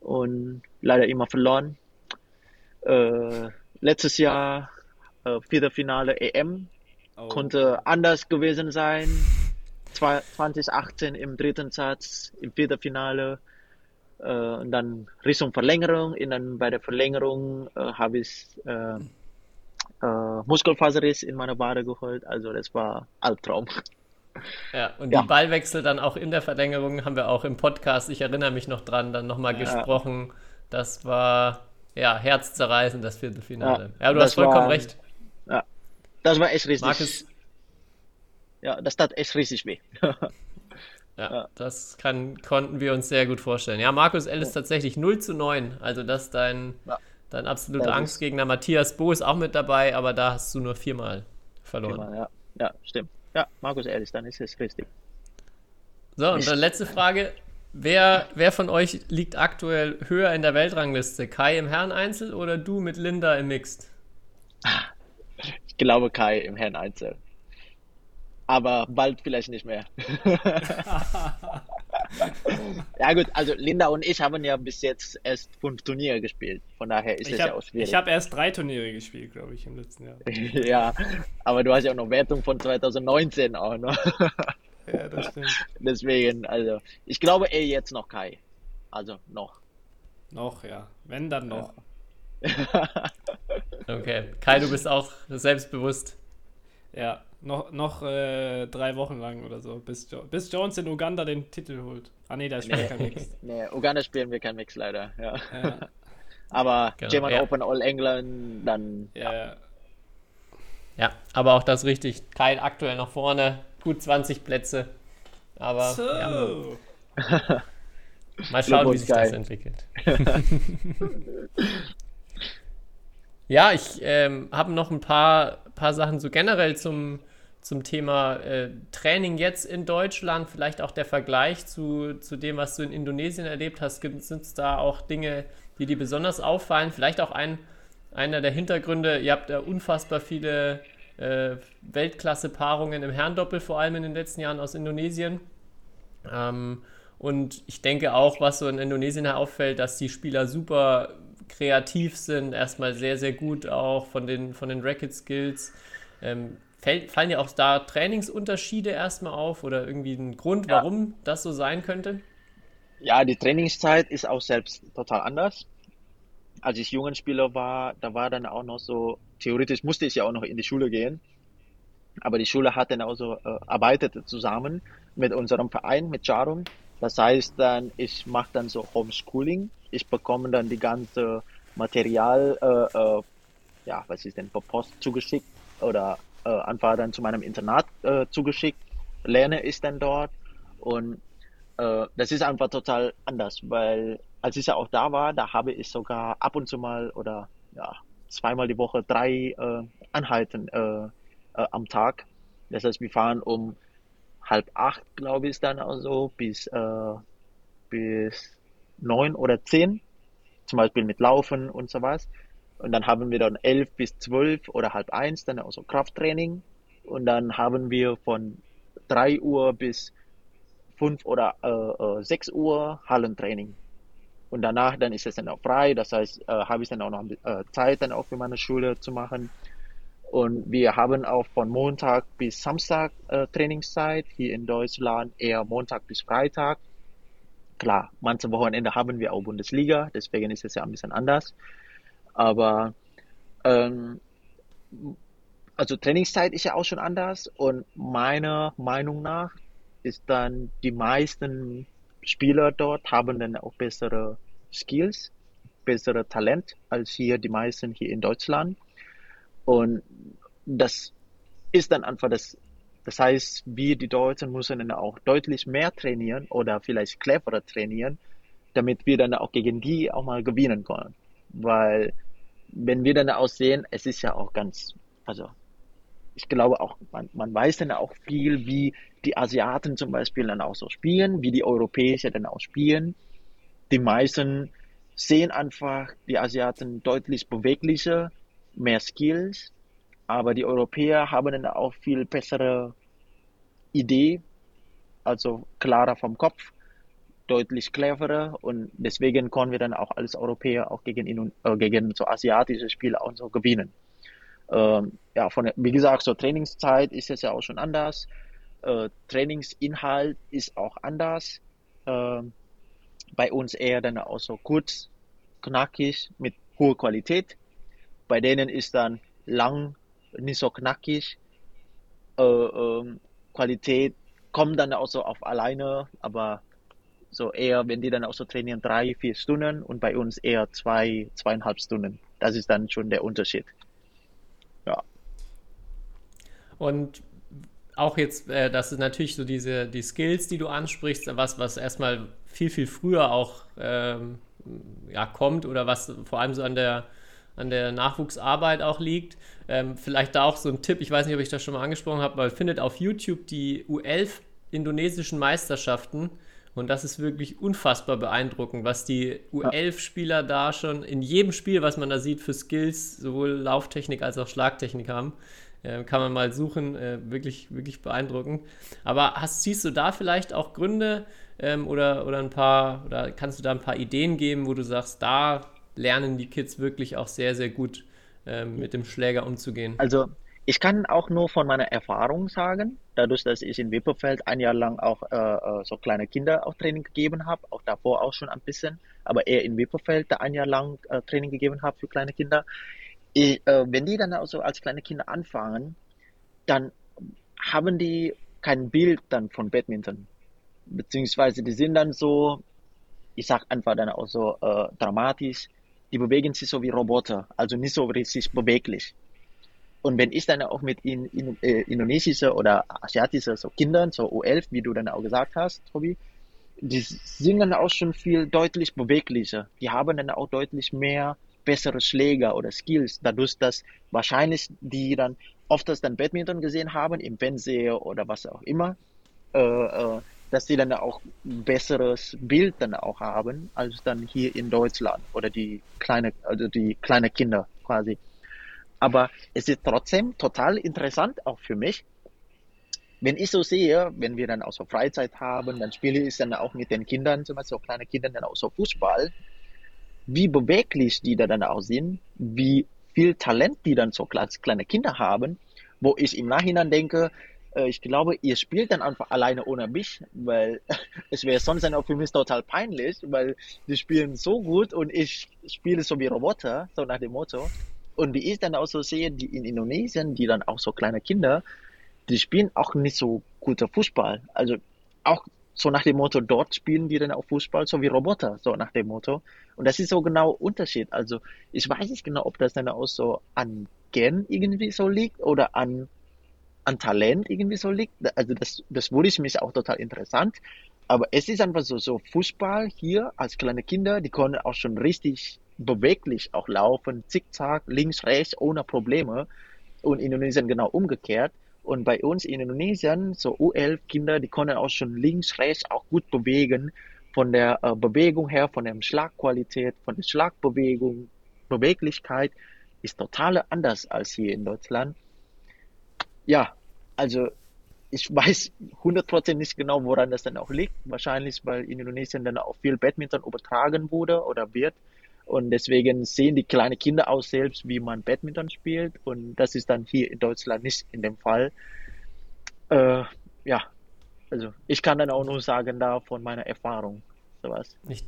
und leider immer verloren. Äh, letztes Jahr äh, Viertelfinale EM Oh. konnte anders gewesen sein. Zwei- 2018 im dritten Satz im Viertelfinale äh, und dann Richtung Verlängerung. Und dann bei der Verlängerung äh, habe ich äh, äh, Muskelfaserriss in meiner Wade geholt. Also das war Albtraum. Ja, und Ja. die Ballwechsel dann auch in der Verlängerung haben wir auch im Podcast, ich erinnere mich noch dran, dann nochmal Ja. gesprochen. Das war ja herzzerreißend, das Viertelfinale. Ja, Ja, du hast vollkommen war- recht. Das war echt richtig. Markus, Ja, das tat echt richtig weh. ja, Ja. das kann, konnten wir uns sehr gut vorstellen. Ja, Markus ist tatsächlich 0 zu 9, also das ist dein, Ja. dein absoluter Angstgegner. Matthias Bo ist auch mit dabei, aber da hast du nur viermal verloren. Ja, ja, stimmt. Ja, Markus Ellis, dann ist es richtig. So, und dann letzte Frage. Wer, wer von euch liegt aktuell höher in der Weltrangliste? Kai im Herreneinzel oder du mit Linda im Mixed? Ich glaube Kai im Herrn Einzel. Aber bald vielleicht nicht mehr. ja gut, also Linda und ich haben ja bis jetzt erst fünf Turniere gespielt. Von daher ist es Ich ja habe auch schwierig. hab erst drei Turniere gespielt, glaube ich, im letzten Jahr. ja, aber du hast ja auch noch Wertung von 2019 auch noch. Ja, das stimmt. Deswegen, also ich glaube eh jetzt noch Kai. Also noch. Noch, ja. Wenn, dann noch. Okay. Kai, du bist auch selbstbewusst. Ja, noch, noch äh, drei Wochen lang oder so, bis, jo bis Jones in Uganda den Titel holt. Ah nee, da spielt kein Mix. Nee, Uganda spielen wir kein Mix leider. Ja. Ja, Aber Genau, German ja. Open All England, dann ja, ja. Ja, aber auch das richtig. Kai aktuell noch vorne. Gut 20 Plätze. Aber So. ja, mal schauen, wie sich das entwickelt. ja, ich ähm, habe noch ein paar, paar Sachen so generell zum, zum Thema äh, Training jetzt in Deutschland. Vielleicht auch der Vergleich zu, zu dem, was du in Indonesien erlebt hast. Sind es da auch Dinge, die dir besonders auffallen? Vielleicht auch ein, einer der Hintergründe, ihr habt ja unfassbar viele äh, Weltklasse-Paarungen im Herrendoppel, vor allem in den letzten Jahren aus Indonesien. Ähm, und ich denke auch, was so in Indonesien auffällt, dass die Spieler super kreativ sind, erstmal sehr, sehr gut auch von den, von den Racket-Skills. Ähm, fallen dir auch da Trainingsunterschiede erstmal auf oder irgendwie ein Grund, Ja. warum das so sein könnte? Ja, die Trainingszeit ist auch selbst total anders. Als ich junger Spieler war, da war dann auch noch so, theoretisch musste ich ja auch noch in die Schule gehen. Aber die Schule hat dann auch so, äh, arbeitet zusammen mit unserem Verein, mit Jarum. Das heißt dann, ich mache dann so Homeschooling. Ich bekomme dann die ganze Material, äh, äh, ja, was ist denn, per Post zugeschickt oder äh, einfach dann zu meinem Internat äh, zugeschickt. Lerne ich dann dort und äh, das ist einfach total anders, weil als ich ja auch da war, da habe ich sogar ab und zu mal oder ja, zweimal die Woche drei äh, Anhalten äh, äh, am Tag. Das heißt, wir fahren um halb acht, glaube ich, dann auch so bis, äh, bis neun oder zehn, zum Beispiel mit Laufen und sowas. Und dann haben wir dann elf bis zwölf oder halb eins dann auch so Krafttraining. Und dann haben wir von drei Uhr bis 5 oder äh, äh, 6 Uhr Hallentraining. Und danach dann ist es dann auch frei, das heißt, äh, habe ich dann auch noch äh, Zeit dann auch für meine Schule zu machen. Und wir haben auch von Montag bis Samstag äh, Trainingszeit, hier in Deutschland eher Montag bis Freitag. Klar, manche Wochenende haben wir auch Bundesliga, deswegen ist es ja ein bisschen anders. Aber ähm, also Trainingszeit ist ja auch schon anders und meiner Meinung nach ist dann die meisten Spieler dort haben dann auch bessere Skills, bessere Talent als hier die meisten hier in Deutschland. Und das ist dann einfach das, das heißt, wir die Deutschen müssen dann auch deutlich mehr trainieren oder vielleicht cleverer trainieren, damit wir dann auch gegen die auch mal gewinnen können. Weil wenn wir dann aussehen, es ist ja auch ganz, also ich glaube auch, man, man weiß dann auch viel, wie die Asiaten zum Beispiel dann auch so spielen, wie die Europäer dann auch spielen. Die meisten sehen einfach die Asiaten deutlich beweglicher, mehr Skills, aber die Europäer haben dann auch viel bessere Idee, also klarer vom Kopf, deutlich cleverer und deswegen können wir dann auch als Europäer auch gegen, äh, gegen so asiatische Spiele auch so gewinnen. Ähm, ja, von, wie gesagt, so Trainingszeit ist es ja auch schon anders. Äh, Trainingsinhalt ist auch anders. Ähm, bei uns eher dann auch so kurz, knackig, mit hoher Qualität. Bei denen ist dann lang, nicht so knackig, äh, ähm, Qualität kommen dann auch so auf alleine, aber so eher, wenn die dann auch so trainieren, drei, vier Stunden und bei uns eher zwei, zweieinhalb Stunden. Das ist dann schon der Unterschied. Ja. Und auch jetzt, äh, das ist natürlich so diese, die Skills, die du ansprichst, was, was erstmal viel, viel früher auch ähm, ja, kommt oder was vor allem so an der, an der Nachwuchsarbeit auch liegt. Ähm, vielleicht da auch so ein Tipp, ich weiß nicht, ob ich das schon mal angesprochen habe, aber findet auf YouTube die U11 indonesischen Meisterschaften und das ist wirklich unfassbar beeindruckend, was die U11-Spieler da schon in jedem Spiel, was man da sieht, für Skills, sowohl Lauftechnik als auch Schlagtechnik haben. Äh, kann man mal suchen, äh, wirklich, wirklich beeindruckend. Aber hast, siehst du da vielleicht auch Gründe ähm, oder, oder ein paar, oder kannst du da ein paar Ideen geben, wo du sagst, da lernen die Kids wirklich auch sehr, sehr gut ähm, mit dem Schläger umzugehen? Also ich kann auch nur von meiner Erfahrung sagen, dadurch, dass ich in Wipperfeld ein Jahr lang auch äh, äh so kleine Kinder auch Training gegeben habe, auch davor auch schon ein bisschen, aber eher in Wipperfeld da ein Jahr lang äh, Training gegeben habe für kleine Kinder. Ich, äh, wenn die dann auch so als kleine Kinder anfangen, dann haben die kein Bild dann von Badminton, beziehungsweise die sind dann so, ich sag einfach dann auch so äh, dramatisch, die bewegen sich so wie Roboter, also nicht so richtig beweglich. Und wenn ich dann auch mit in, in, äh, indonesischen oder asiatischen so Kindern, so U11, wie du dann auch gesagt hast, Tobi, die sind dann auch schon viel deutlich beweglicher. Die haben dann auch deutlich mehr bessere Schläger oder Skills, dadurch, dass wahrscheinlich die dann oft das dann Badminton gesehen haben, im Fernsehen oder was auch immer, äh, äh, dass die dann auch ein besseres Bild dann auch haben, als dann hier in Deutschland oder die kleine, also die kleine Kinder quasi. Aber es ist trotzdem total interessant, auch für mich. Wenn ich so sehe, wenn wir dann auch so Freizeit haben, dann spiele ich dann auch mit den Kindern, zum Beispiel so kleine Kinder, dann auch so Fußball. Wie beweglich die da dann auch sind, wie viel Talent die dann so kleine Kinder haben, wo ich im Nachhinein denke, äh, ich glaube, ihr spielt dann einfach alleine ohne mich, weil es wäre sonst dann auch für mich total peinlich, weil die spielen so gut und ich spiele so wie Roboter, so nach dem Motto. Und wie ich dann auch so sehe, die in Indonesien, die dann auch so kleine Kinder, die spielen auch nicht so guter Fußball. Also auch so nach dem Motto, dort spielen die dann auch Fußball, so wie Roboter, so nach dem Motto. Und das ist so genau Unterschied. Also ich weiß nicht genau, ob das dann auch so an Gen irgendwie so liegt oder an, an Talent irgendwie so liegt. Also das, das würde ich mich auch total interessant. Aber es ist einfach so, so Fußball hier als kleine Kinder, die können auch schon richtig beweglich auch laufen, zickzack, links, rechts, ohne Probleme. Und Indonesien genau umgekehrt. Und bei uns in Indonesien, so U11-Kinder, die können auch schon links, rechts auch gut bewegen. Von der äh, Bewegung her, von der Schlagqualität, von der Schlagbewegung, Beweglichkeit ist total anders als hier in Deutschland. Ja, also ich weiß 100% nicht genau, woran das dann auch liegt. Wahrscheinlich, weil in Indonesien dann auch viel Badminton übertragen wurde oder wird. Und deswegen sehen die kleinen Kinder auch selbst, wie man Badminton spielt. Und das ist dann hier in Deutschland nicht in dem Fall. Äh, ja, also ich kann dann auch nur sagen, da von meiner Erfahrung sowas. Ich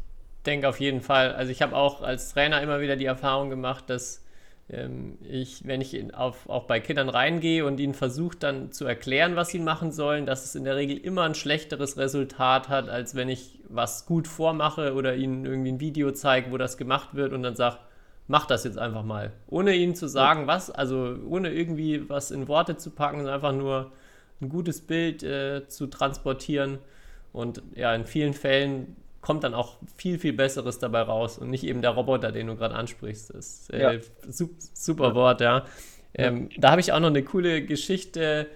denke auf jeden Fall. Also ich habe auch als Trainer immer wieder die Erfahrung gemacht, dass ähm, ich, wenn ich auf, auch bei Kindern reingehe und ihnen versuche dann zu erklären, was sie machen sollen, dass es in der Regel immer ein schlechteres Resultat hat, als wenn ich was gut vormache oder ihnen irgendwie ein Video zeige, wo das gemacht wird und dann sage, mach das jetzt einfach mal. Ohne ihnen zu sagen, was, also ohne irgendwie was in Worte zu packen, einfach nur ein gutes Bild äh, zu transportieren. Und ja, in vielen Fällen kommt dann auch viel, viel Besseres dabei raus und nicht eben der Roboter, den du gerade ansprichst. Das ist äh, ja. super ja. Wort, ja. Ähm, ja. Da habe ich auch noch eine coole Geschichte.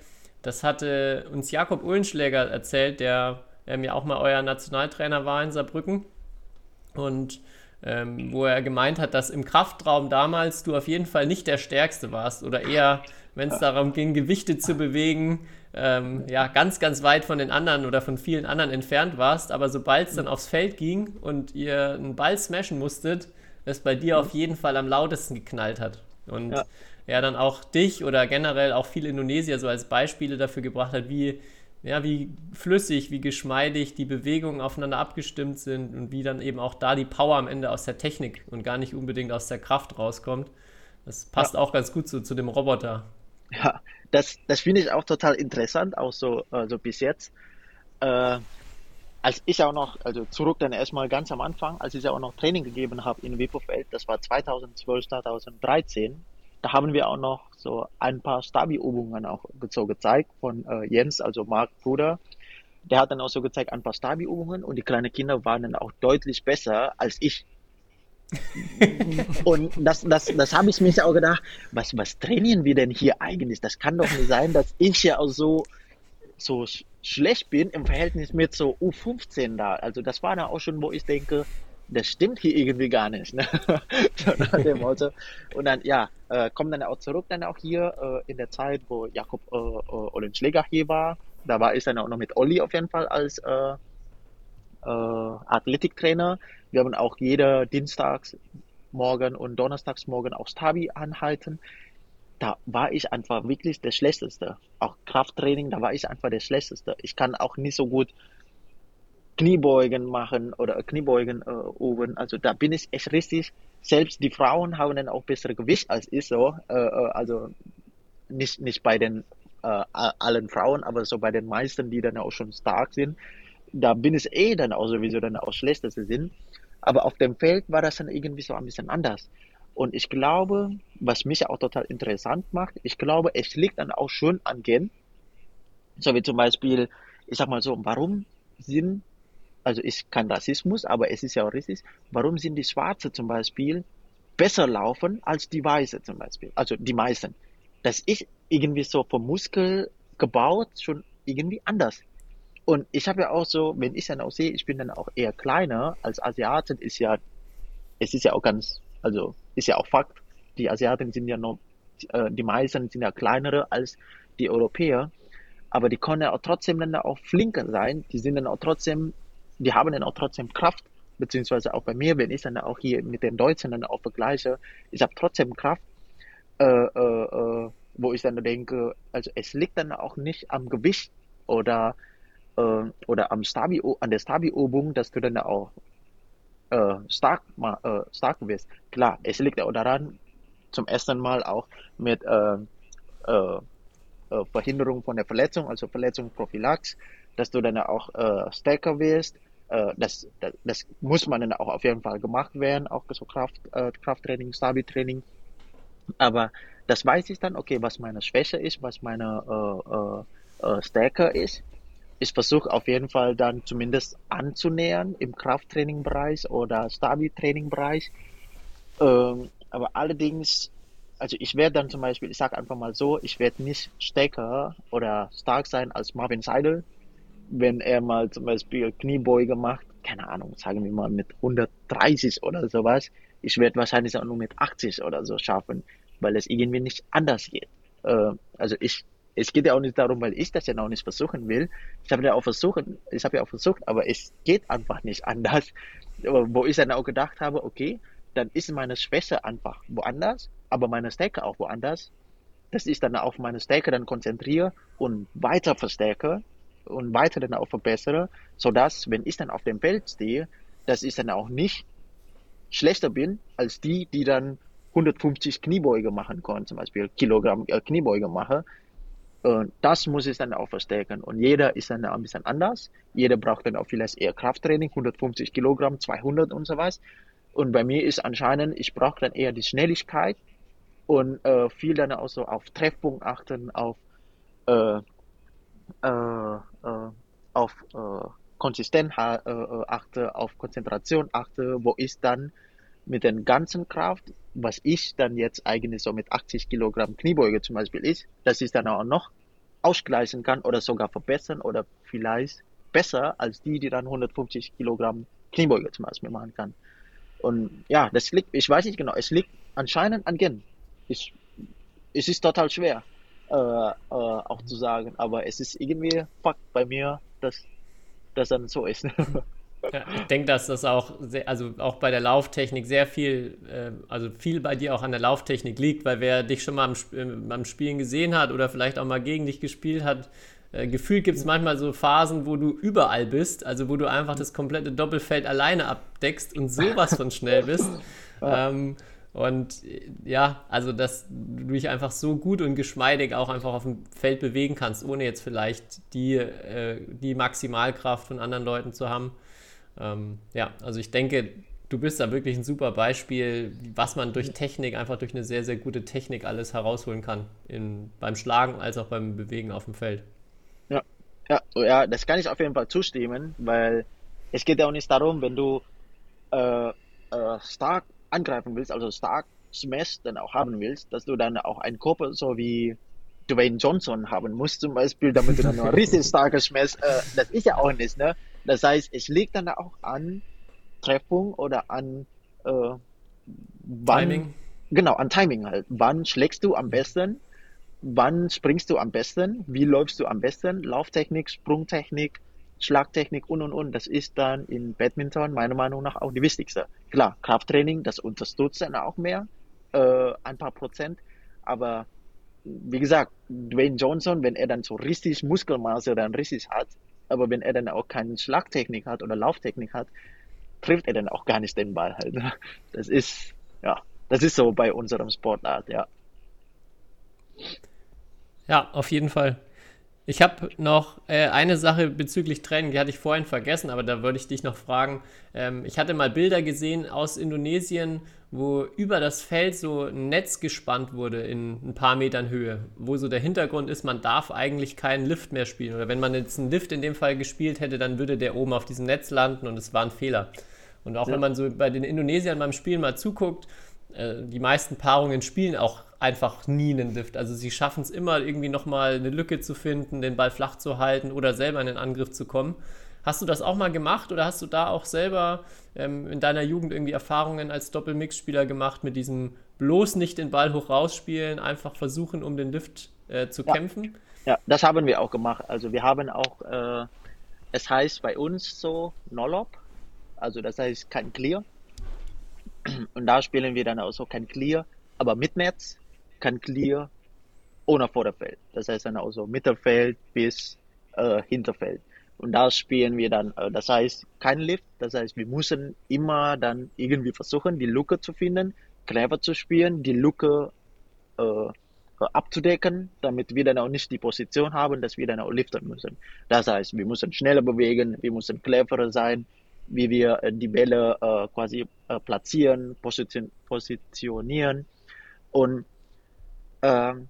Das hatte uns Jakob Uhlenschläger erzählt, der ähm, ja auch mal euer Nationaltrainer war in Saarbrücken. Und ähm, wo er gemeint hat, dass im Kraftraum damals du auf jeden Fall nicht der Stärkste warst oder eher, wenn es darum ging, Gewichte zu bewegen, ähm, ja, ganz, ganz weit von den anderen oder von vielen anderen entfernt warst, aber sobald es dann aufs Feld ging und ihr einen Ball smashen musstet, es bei dir auf jeden Fall am lautesten geknallt hat. Und ja. er dann auch dich oder generell auch viele Indonesier so als Beispiele dafür gebracht hat, wie, ja, wie flüssig, wie geschmeidig die Bewegungen aufeinander abgestimmt sind und wie dann eben auch da die Power am Ende aus der Technik und gar nicht unbedingt aus der Kraft rauskommt. Das passt ja. auch ganz gut so, zu dem Roboter. Ja, das, das finde ich auch total interessant, auch so also bis jetzt. äh, als ich auch noch, also zurück dann erstmal ganz am Anfang, als ich ja auch noch Training gegeben habe in Wipofeld, das war 2012, 2013, da haben wir auch noch so ein paar Stabi-Übungen auch so gezeigt von äh, Jens, also Marc Bruder. Der hat dann auch so gezeigt ein paar Stabi-Übungen und die kleinen Kinder waren dann auch deutlich besser als ich. und das, das, das habe ich mir auch gedacht, was, was trainieren wir denn hier eigentlich? Das kann doch nicht sein, dass ich ja auch so, so schlecht bin im Verhältnis mit so U15 da. Also das war da auch schon, wo ich denke, das stimmt hier irgendwie gar nicht. Ne? Und dann, ja, äh, kommen dann auch zurück, dann auch hier äh, in der Zeit, wo Jakob äh, äh, Ollenschläger hier war. Da war ich dann auch noch mit Olli auf jeden Fall als äh, äh, Athletiktrainer. Wir haben auch jeder Dienstags morgen und Donnerstags morgen auch Stabi anhalten da war ich einfach wirklich der Schlechteste. Auch Krafttraining, da war ich einfach der Schlechteste. Ich kann auch nicht so gut Kniebeugen machen oder Kniebeugen äh, oben. Also da bin ich echt richtig. Selbst die Frauen haben dann auch bessere Gewicht als ich so. Äh, äh also nicht, nicht bei den äh, allen Frauen, aber so bei den meisten, die dann auch schon stark sind. Da bin ich eh dann auch sowieso dann auch schlechteste sind. Aber auf dem Feld war das dann irgendwie so ein bisschen anders. Und ich glaube, was mich auch total interessant macht, ich glaube, es liegt dann auch schon an Gen. So wie zum Beispiel, ich sag mal so, warum sind, also ist kein Rassismus, aber es ist ja auch richtig, warum sind die Schwarze zum Beispiel besser laufen als die Weiße zum Beispiel? Also die meisten. Das ist irgendwie so vom Muskel gebaut schon irgendwie anders. Und ich habe ja auch so, wenn ich dann auch sehe, ich bin dann auch eher kleiner als Asiaten, ist ja, es ist ja auch ganz also ist ja auch Fakt. Die Asiaten sind ja noch, äh, die meisten sind ja kleinere als die Europäer. Aber die können ja auch trotzdem dann auch flinker sein. Die sind dann auch trotzdem, die haben dann auch trotzdem Kraft. Beziehungsweise auch bei mir, wenn ich dann auch hier mit den Deutschen dann auch vergleiche, ich habe trotzdem Kraft, äh, äh, äh, wo ich dann denke, also es liegt dann auch nicht am Gewicht oder, äh, oder am Stabi, an der Stabi-Übung, dass du dann auch äh, stark, äh, stark wirst. Klar, es liegt auch daran, zum ersten Mal auch mit äh, äh, äh Verhinderung von der Verletzung, also Verletzungsprophylax, dass du dann auch stärker wirst. Das, das, das, muss man dann auch auf jeden Fall gemacht werden, auch so Kraft, Krafttraining, Stabi-Training. Aber das weiß ich dann, okay, was meine Schwäche ist, was meine äh, äh Stärke ist ich versuche auf jeden Fall dann zumindest anzunähern im Krafttraining-Bereich oder Stabi-Training-Bereich. Ähm, aber allerdings, also ich werde dann zum Beispiel, ich sage einfach mal so, ich werde nicht stärker oder stark sein als Marvin Seidel, wenn er mal zum Beispiel Kniebeuge macht, keine Ahnung, sagen wir mal mit 130 oder sowas. Ich werde wahrscheinlich auch nur mit 80 oder so schaffen, weil es irgendwie nicht anders geht. Äh, also ich es geht ja auch nicht darum, weil ich das ja noch nicht versuchen will. Ich habe ja auch versucht, ich habe ja auch versucht, aber es geht einfach nicht anders. Wo ich dann auch gedacht habe, okay, dann ist meine Schwäche einfach woanders, aber meine Stärke auch woanders. Dass ich dann auf meine Stärke dann konzentriere und weiter verstärke und weiter dann auch verbessere, sodass, wenn ich dann auf dem Feld stehe, dass ich dann auch nicht schlechter bin als die, die dann 150 Kniebeuge machen können, zum Beispiel Kilogramm äh, Kniebeuge mache, und das muss ich dann auch verstärken. Und jeder ist dann ein bisschen anders. Jeder braucht dann auch vielleicht eher Krafttraining, 150 Kilogramm, 200 und so was. Und bei mir ist anscheinend, ich brauche dann eher die Schnelligkeit und äh, viel dann auch so auf Treffpunkt achten, auf, äh, äh, äh auf äh, Konsistenz äh, achte, auf Konzentration achte, wo ich dann mit der ganzen Kraft was ich dann jetzt eigentlich so mit 80 Kilogramm Kniebeuge zum Beispiel ist, dass ich dann auch noch ausgleichen kann oder sogar verbessern oder vielleicht besser als die, die dann 150 Kilogramm Kniebeuge zum Beispiel machen kann. Und ja, das liegt, ich weiß nicht genau, es liegt anscheinend an Gen. Ich, es ist total schwer, äh, äh, auch zu sagen, aber es ist irgendwie Fakt bei mir, dass das dann so ist. Ja, ich denke, dass das auch, sehr, also auch bei der Lauftechnik sehr viel, äh, also viel bei dir auch an der Lauftechnik liegt, weil wer dich schon mal am, äh, beim Spielen gesehen hat oder vielleicht auch mal gegen dich gespielt hat, äh, gefühlt gibt es manchmal so Phasen, wo du überall bist, also wo du einfach das komplette Doppelfeld alleine abdeckst und sowas von schnell bist. Ähm, Und ja, also dass du dich einfach so gut und geschmeidig auch einfach auf dem Feld bewegen kannst, ohne jetzt vielleicht die, äh, die Maximalkraft von anderen Leuten zu haben. Ähm, ja, also ich denke, du bist da wirklich ein super Beispiel, was man durch Technik, einfach durch eine sehr, sehr gute Technik alles herausholen kann. In, beim Schlagen als auch beim Bewegen auf dem Feld. Ja, ja, ja, das kann ich auf jeden Fall zustimmen, weil es geht ja auch nicht darum, wenn du äh, äh, stark angreifen willst, also stark Smash dann auch haben willst, dass du dann auch einen Körper so wie Dwayne Johnson haben musst zum Beispiel, damit du dann noch richtig starke Smash, äh, das ist ja auch nicht, ne? Das heißt, es liegt dann auch an Treffung oder an äh, wann, Timing. Genau, an Timing halt. Wann schlägst du am besten? Wann springst du am besten? Wie läufst du am besten? Lauftechnik, Sprungtechnik, Schlagtechnik und und und. Das ist dann in Badminton meiner Meinung nach auch die wichtigste. Klar, Krafttraining, das unterstützt dann auch mehr, äh, ein paar Prozent. Aber wie gesagt, Dwayne Johnson, wenn er dann so richtig Muskelmasse dann richtig hat, aber wenn er dann auch keine Schlagtechnik hat oder Lauftechnik hat, trifft er dann auch gar nicht den Ball halt. Das ist, ja, das ist so bei unserem Sportart, ja. Ja, auf jeden Fall. Ich habe noch äh, eine Sache bezüglich Training, die hatte ich vorhin vergessen, aber da würde ich dich noch fragen. Ähm, ich hatte mal Bilder gesehen aus Indonesien, wo über das Feld so ein Netz gespannt wurde in ein paar Metern Höhe, wo so der Hintergrund ist, man darf eigentlich keinen Lift mehr spielen. Oder wenn man jetzt einen Lift in dem Fall gespielt hätte, dann würde der oben auf diesem Netz landen und es war ein Fehler. Und auch ja. wenn man so bei den Indonesiern beim Spielen mal zuguckt, äh, die meisten Paarungen spielen auch einfach nie einen Lift. Also sie schaffen es immer irgendwie nochmal eine Lücke zu finden, den Ball flach zu halten oder selber in den Angriff zu kommen. Hast du das auch mal gemacht oder hast du da auch selber ähm, in deiner Jugend irgendwie Erfahrungen als Doppelmix-Spieler gemacht mit diesem bloß nicht den Ball hoch rausspielen, einfach versuchen, um den Lift äh, zu ja. kämpfen? Ja, das haben wir auch gemacht. Also wir haben auch, äh, es heißt bei uns so Nolop, also das heißt kein Clear. Und da spielen wir dann auch so kein Clear, aber mit Netz, kein Clear ohne Vorderfeld. Das heißt dann auch so Mittelfeld bis äh, Hinterfeld. Und da spielen wir dann, äh, das heißt kein Lift, das heißt wir müssen immer dann irgendwie versuchen, die Lücke zu finden, clever zu spielen, die Lücke äh, abzudecken, damit wir dann auch nicht die Position haben, dass wir dann auch liften müssen. Das heißt, wir müssen schneller bewegen, wir müssen cleverer sein, wie wir äh, die Bälle äh, quasi äh, platzieren, position positionieren und ähm,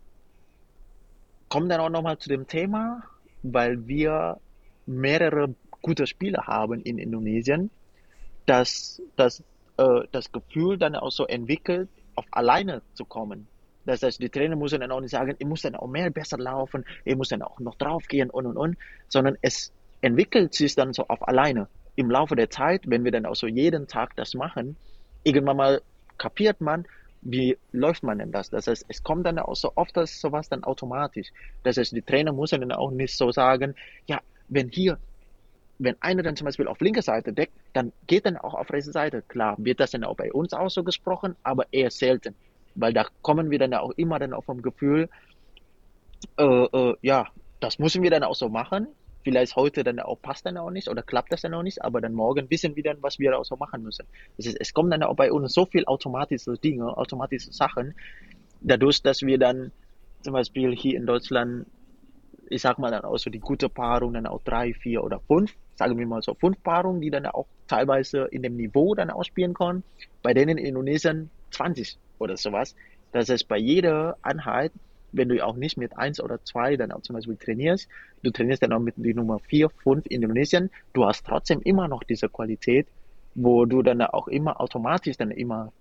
kommen dann auch nochmal zu dem Thema, weil wir mehrere gute Spieler haben in Indonesien, dass, dass äh, das Gefühl dann auch so entwickelt, auf alleine zu kommen. Das heißt, die Trainer müssen dann auch nicht sagen, ich muss dann auch mehr besser laufen, ich muss dann auch noch draufgehen und und und, sondern es entwickelt sich dann so auf alleine im Laufe der Zeit, wenn wir dann auch so jeden Tag das machen, irgendwann mal kapiert man, wie läuft man denn das? Das heißt, es kommt dann auch so oft das sowas dann automatisch. Das heißt, die Trainer müssen dann auch nicht so sagen, ja, wenn hier, wenn einer dann zum Beispiel auf linker Seite deckt, dann geht dann auch auf rechte Seite. Klar, wird das dann auch bei uns auch so gesprochen, aber eher selten. Weil da kommen wir dann auch immer dann auch vom Gefühl, äh, äh, ja, das müssen wir dann auch so machen vielleicht heute dann auch passt dann auch nicht oder klappt das dann auch nicht, aber dann morgen wissen wir dann, was wir auch so machen müssen. Das ist, es kommen dann auch bei uns so viel automatische Dinge, automatische Sachen, dadurch, dass wir dann zum Beispiel hier in Deutschland, ich sag mal dann auch so die gute Paarung, dann auch drei, vier oder fünf, sagen wir mal so fünf Paarungen, die dann auch teilweise in dem Niveau dann ausspielen können, bei denen in Indonesien 20 oder sowas. Das heißt, bei jeder Einheit wenn du auch nicht mit eins oder zwei dann auch zum Beispiel trainierst, du trainierst dann auch mit die Nummer vier, fünf Indonesien, du hast trotzdem immer noch diese Qualität, wo du dann auch immer automatisch dann immer,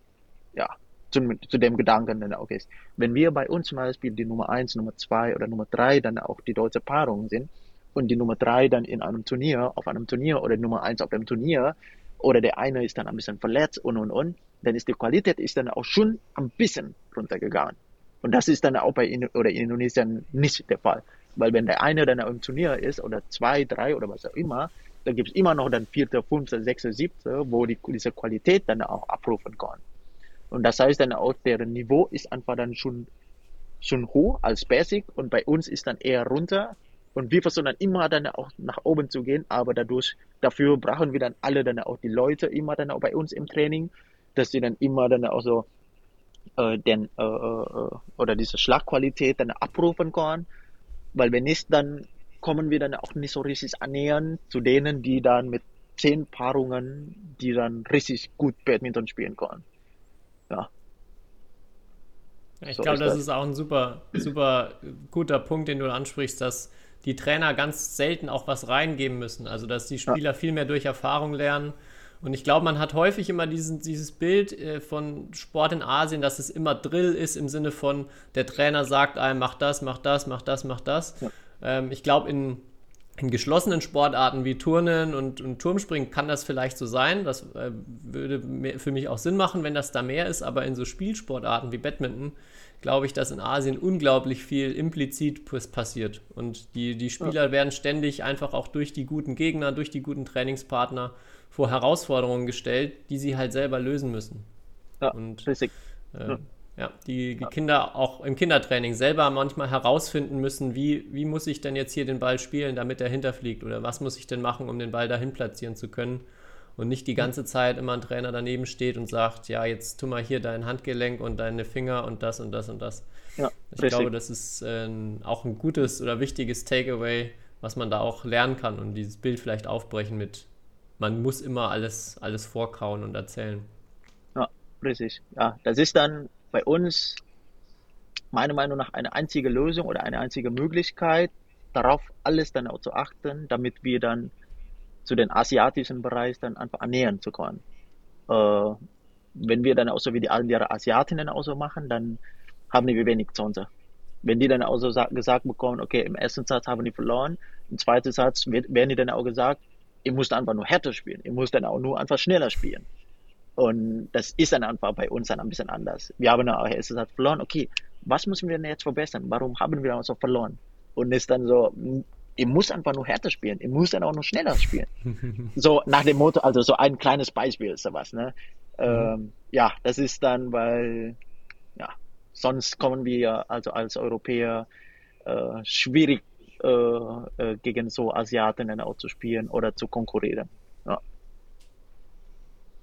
ja, zu, zu dem Gedanken dann auch ist. Wenn wir bei uns zum Beispiel die Nummer eins, Nummer zwei oder Nummer drei dann auch die deutsche Paarung sind und die Nummer drei dann in einem Turnier, auf einem Turnier oder Nummer eins auf dem Turnier oder der eine ist dann ein bisschen verletzt und und und, dann ist die Qualität ist dann auch schon ein bisschen runtergegangen. Und das ist dann auch bei in, oder in Indonesien nicht der Fall. Weil wenn der eine dann im Turnier ist oder zwei, drei oder was auch immer, dann gibt es immer noch dann vierte, fünfte, sechste, siebte, wo die, diese Qualität dann auch abrufen kann. Und das heißt dann auch, deren Niveau ist einfach dann schon, schon hoch als Basic und bei uns ist dann eher runter. Und wir versuchen dann immer dann auch nach oben zu gehen, aber dadurch, dafür brauchen wir dann alle dann auch die Leute immer dann auch bei uns im Training, dass sie dann immer dann auch so äh, den, äh, äh, oder diese Schlagqualität dann abrufen können, weil wenn nicht, dann kommen wir dann auch nicht so richtig annähern zu denen, die dann mit zehn Paarungen, die dann richtig gut Badminton spielen können. Ja. Ich So glaube, das das. ist auch ein super, super guter Punkt, den du ansprichst, dass die Trainer ganz selten auch was reingeben müssen. Also, dass die Spieler viel mehr durch Erfahrung lernen. Und ich glaube, man hat häufig immer diesen, dieses Bild äh, von Sport in Asien, dass es immer Drill ist im Sinne von, der Trainer sagt einem, mach das, mach das, mach das, mach das. Ähm, ich glaube, in, in geschlossenen Sportarten wie Turnen und, und Turmspringen kann das vielleicht so sein. Das äh, würde mehr, für mich auch Sinn machen, wenn das da mehr ist. Aber in so Spielsportarten wie Badminton glaube ich, dass in Asien unglaublich viel implizit pass- passiert. Und die, die Spieler werden ständig einfach auch durch die guten Gegner, durch die guten Trainingspartner vor Herausforderungen gestellt, die sie halt selber lösen müssen. Ja, Und richtig. äh, ja, die, die Kinder auch im Kindertraining selber manchmal herausfinden müssen, wie, wie muss ich denn jetzt hier den Ball spielen, damit er hinterfliegt oder was muss ich denn machen, um den Ball dahin platzieren zu können und nicht die ganze Zeit immer ein Trainer daneben steht und sagt, ja, jetzt tu mal hier dein Handgelenk und deine Finger und das und das und das. Ja, Ich richtig. glaube, das ist äh, auch ein gutes oder wichtiges Takeaway, was man da auch lernen kann und dieses Bild vielleicht aufbrechen mit, man muss immer alles, alles vorkauen und erzählen. Ja, richtig. Ja, das ist dann bei uns meiner Meinung nach eine einzige Lösung oder eine einzige Möglichkeit, darauf alles dann auch zu achten, damit wir dann zu den asiatischen Bereich dann einfach annähern zu können. Äh, wenn wir dann auch so wie die anderen Asiatinnen auch so machen, dann haben wir wenig Chance. Wenn die dann auch so sa- gesagt bekommen, okay, im ersten Satz haben die verloren, im zweiten Satz werden die dann auch gesagt, ihr müsst einfach nur härter spielen, ihr müsst dann auch nur einfach schneller spielen. Und das ist dann einfach bei uns dann ein bisschen anders. Wir haben auch erst gesagt, verloren, okay, was müssen wir denn jetzt verbessern? Warum haben wir so verloren? Und ist dann so, m, ihr müsst einfach nur härter spielen, ihr müsst dann auch nur schneller spielen. so nach dem Motto, also so ein kleines Beispiel ist sowas, ne? Ähm, ja, das ist dann, weil, ja, sonst kommen wir also als Europäer äh, schwierig äh, äh, gegen so Asiaten dann auch zu spielen oder zu konkurrieren. Ja.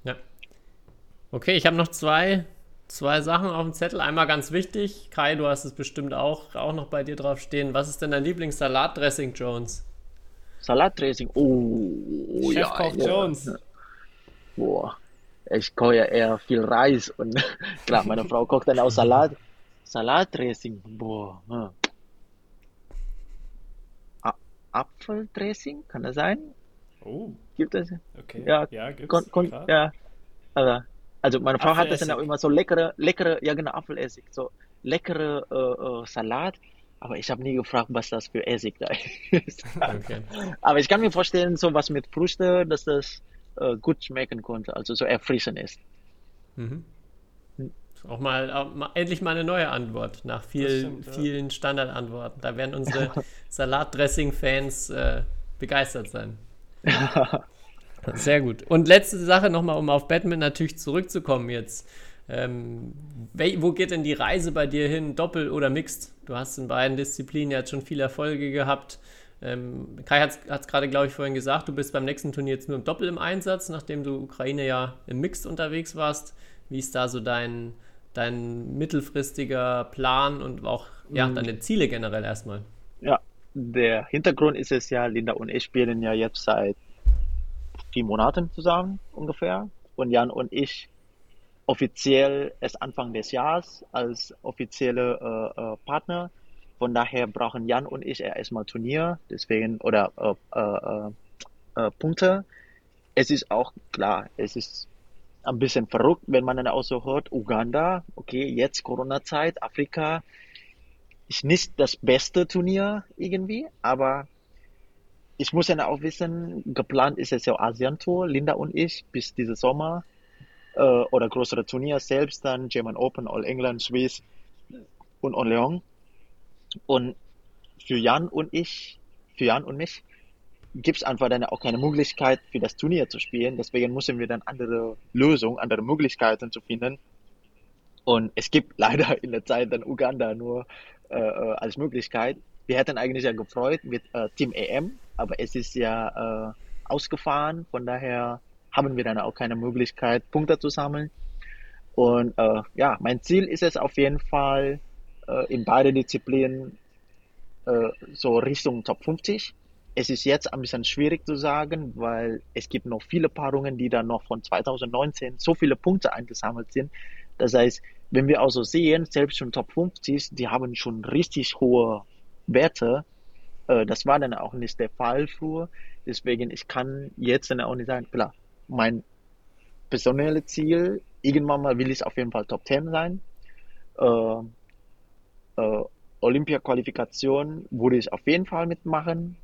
Ja. Okay, ich habe noch zwei, zwei Sachen auf dem Zettel. Einmal ganz wichtig. Kai, du hast es bestimmt auch, auch noch bei dir drauf stehen. Was ist denn dein Lieblingssalatdressing, Jones? Salatdressing, oh, ja, Chefkoch ja. Jones. Boah, ich koche ja eher viel Reis und klar, meine Frau kocht dann auch Salat. Salatdressing, boah. Apfeldressing, kann das sein? Oh, Gibt es? okay. Ja, ja gibt's. Kon kon ja. Also, also meine Frau hat das dann auch immer so leckere, leckere, ja genau, Apfelessig, so leckere äh, äh, Salat. Aber ich habe nie gefragt, was das für Essig da ist. Okay. Aber ich kann mir vorstellen, so was mit Früchte, dass das äh, gut schmecken konnte, also so erfrischend ist. Mhm. Auch mal, auch mal endlich mal eine neue Antwort nach vielen, stimmt, ja. vielen Standardantworten. Da werden unsere Salatdressing-Fans äh, begeistert sein. Sehr gut. Und letzte Sache nochmal, um auf Batman natürlich zurückzukommen jetzt. Ähm, wo geht denn die Reise bei dir hin? Doppel oder Mixed? Du hast in beiden Disziplinen jetzt schon viele Erfolge gehabt. Ähm, Kai hat es gerade, glaube ich, vorhin gesagt, du bist beim nächsten Turnier jetzt nur im Doppel im Einsatz, nachdem du Ukraine ja im Mixed unterwegs warst. Wie ist da so dein, dein mittelfristiger Plan und auch ja, deine Ziele generell erstmal? Ja, der Hintergrund ist es ja, Linda und ich spielen ja jetzt seit vier Monaten zusammen ungefähr. Und Jan und ich offiziell erst Anfang des Jahres als offizielle äh, äh, Partner. Von daher brauchen Jan und ich erstmal Turnier, deswegen oder äh, äh, äh, Punkte. Es ist auch klar, es ist ein bisschen verrückt, wenn man dann auch so hört, Uganda, okay, jetzt Corona-Zeit, Afrika, ist nicht das beste Turnier irgendwie, aber ich muss ja auch wissen, geplant ist es ja Asian-Tour, Linda und ich, bis diesen Sommer äh, oder größere Turnier selbst, dann German Open, All England, Swiss und Orléans. Und für Jan und ich, für Jan und mich, gibt es einfach dann auch keine Möglichkeit für das Turnier zu spielen. Deswegen müssen wir dann andere Lösungen, andere Möglichkeiten zu finden. Und es gibt leider in der Zeit dann Uganda nur äh, äh, als Möglichkeit. Wir hätten eigentlich ja gefreut mit äh, Team EM, aber es ist ja äh, ausgefahren. Von daher haben wir dann auch keine Möglichkeit, Punkte zu sammeln. Und äh, ja, mein Ziel ist es auf jeden Fall, äh, in beide Disziplinen äh, so Richtung Top 50. Es ist jetzt ein bisschen schwierig zu sagen, weil es gibt noch viele Paarungen, die dann noch von 2019 so viele Punkte eingesammelt sind. Das heißt, wenn wir auch so sehen, selbst schon Top 50, die haben schon richtig hohe Werte. Äh, das war dann auch nicht der Fall früher. Deswegen, ich kann jetzt dann auch nicht sagen, klar, mein personelles Ziel, irgendwann mal will ich auf jeden Fall Top 10 sein. Äh, äh, Olympia-Qualifikation würde ich auf jeden Fall mitmachen.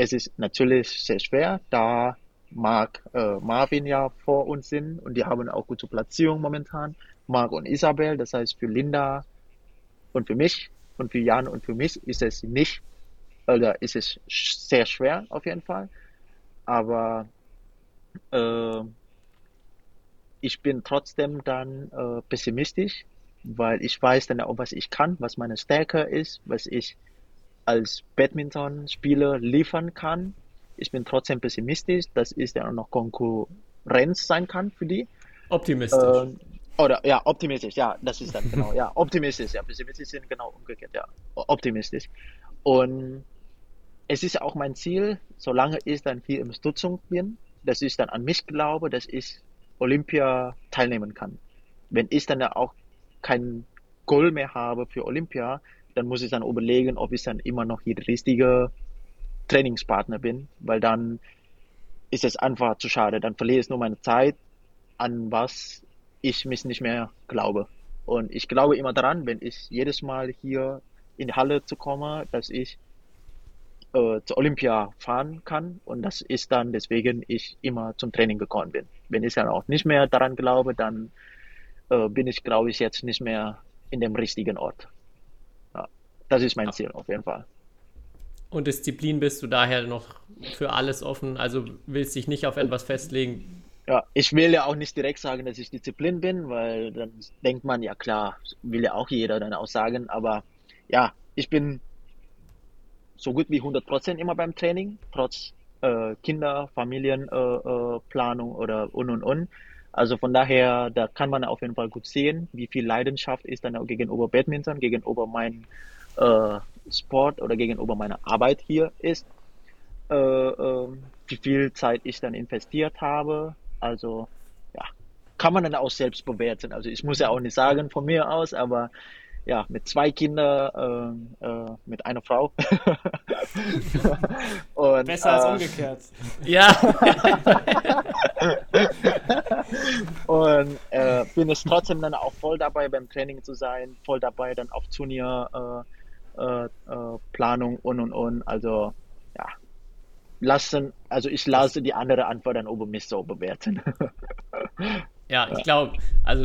Es ist natürlich sehr schwer, da Marc, äh, Marvin ja vor uns sind und die haben auch gute Platzierung momentan. Marc und Isabel, das heißt für Linda und für mich und für Jan und für mich ist es nicht, oder ist es sehr schwer auf jeden Fall. Aber äh, ich bin trotzdem dann äh, pessimistisch, weil ich weiß dann auch, was ich kann, was meine Stärke ist, was ich als Badminton-Spieler liefern kann. Ich bin trotzdem pessimistisch, dass es dann auch noch Konkurrenz sein kann für die. Optimistisch. Ähm, oder ja, optimistisch, ja, das ist dann genau, ja, optimistisch, ja, pessimistisch sind genau umgekehrt, ja, optimistisch. Und es ist auch mein Ziel, solange ich dann hier im Stutzung bin, dass ich dann an mich glaube, dass ich Olympia teilnehmen kann. Wenn ich dann auch kein Goal mehr habe für Olympia, dann muss ich dann überlegen, ob ich dann immer noch hier der richtige Trainingspartner bin, weil dann ist es einfach zu schade. Dann verliere ich nur meine Zeit, an was ich mich nicht mehr glaube. Und ich glaube immer daran, wenn ich jedes Mal hier in die Halle zu kommen, dass ich äh, zur Olympia fahren kann. Und das ist dann deswegen ich immer zum Training gekommen bin. Wenn ich dann auch nicht mehr daran glaube, dann äh, bin ich, glaube ich, jetzt nicht mehr in dem richtigen Ort. Das ist mein. Ziel auf jeden Fall. Und Disziplin bist du daher noch für alles offen, also willst dich nicht auf etwas festlegen? Ja, ich will ja auch nicht direkt sagen, dass ich Disziplin bin, weil dann denkt man, ja klar, will ja auch jeder dann auch sagen, aber ja, ich bin so gut wie 100 Prozent immer beim Training, trotz äh, Kinder, Familienplanung äh, äh, oder und und und. Also von daher, da kann man auf jeden Fall gut sehen, wie viel Leidenschaft ist dann auch gegenüber Badminton, gegenüber meinem äh, Sport oder gegenüber meiner Arbeit hier ist. Äh, äh, wie viel Zeit ich dann investiert habe. Also ja, kann man dann auch selbst bewerten. Also ich muss ja auch nicht sagen von mir aus, aber ja, mit zwei Kindern, äh, äh, mit einer Frau. Und, Besser als äh, umgekehrt. Ja. und äh, bin es trotzdem dann auch voll dabei, beim Training zu sein, voll dabei dann auf Turnierplanung äh, äh, und und und. Also ja, lassen, also ich lasse die andere Antwort dann mich so bewerten. Ja, ich glaube, also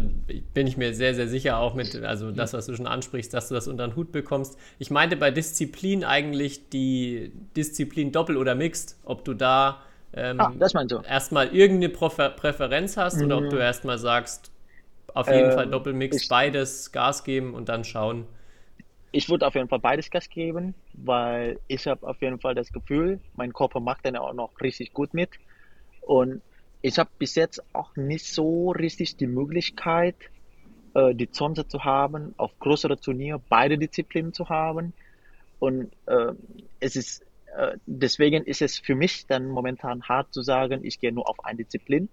bin ich mir sehr, sehr sicher auch mit, also das, was du schon ansprichst, dass du das unter den Hut bekommst. Ich meinte bei Disziplin eigentlich die Disziplin Doppel oder Mixed, ob du da ähm, ah, erstmal irgendeine Präfer Präferenz hast mhm. oder ob du mhm. erstmal sagst, auf jeden ähm, Fall Doppelmix, beides Gas geben und dann schauen. Ich würde auf jeden Fall beides Gas geben, weil ich habe auf jeden Fall das Gefühl, mein Körper macht dann auch noch richtig gut mit. Und ich habe bis jetzt auch nicht so richtig die Möglichkeit, äh, die Chance zu haben, auf größere Turnier beide Disziplinen zu haben. Und äh, es ist äh, deswegen ist es für mich dann momentan hart zu sagen, ich gehe nur auf eine Disziplin,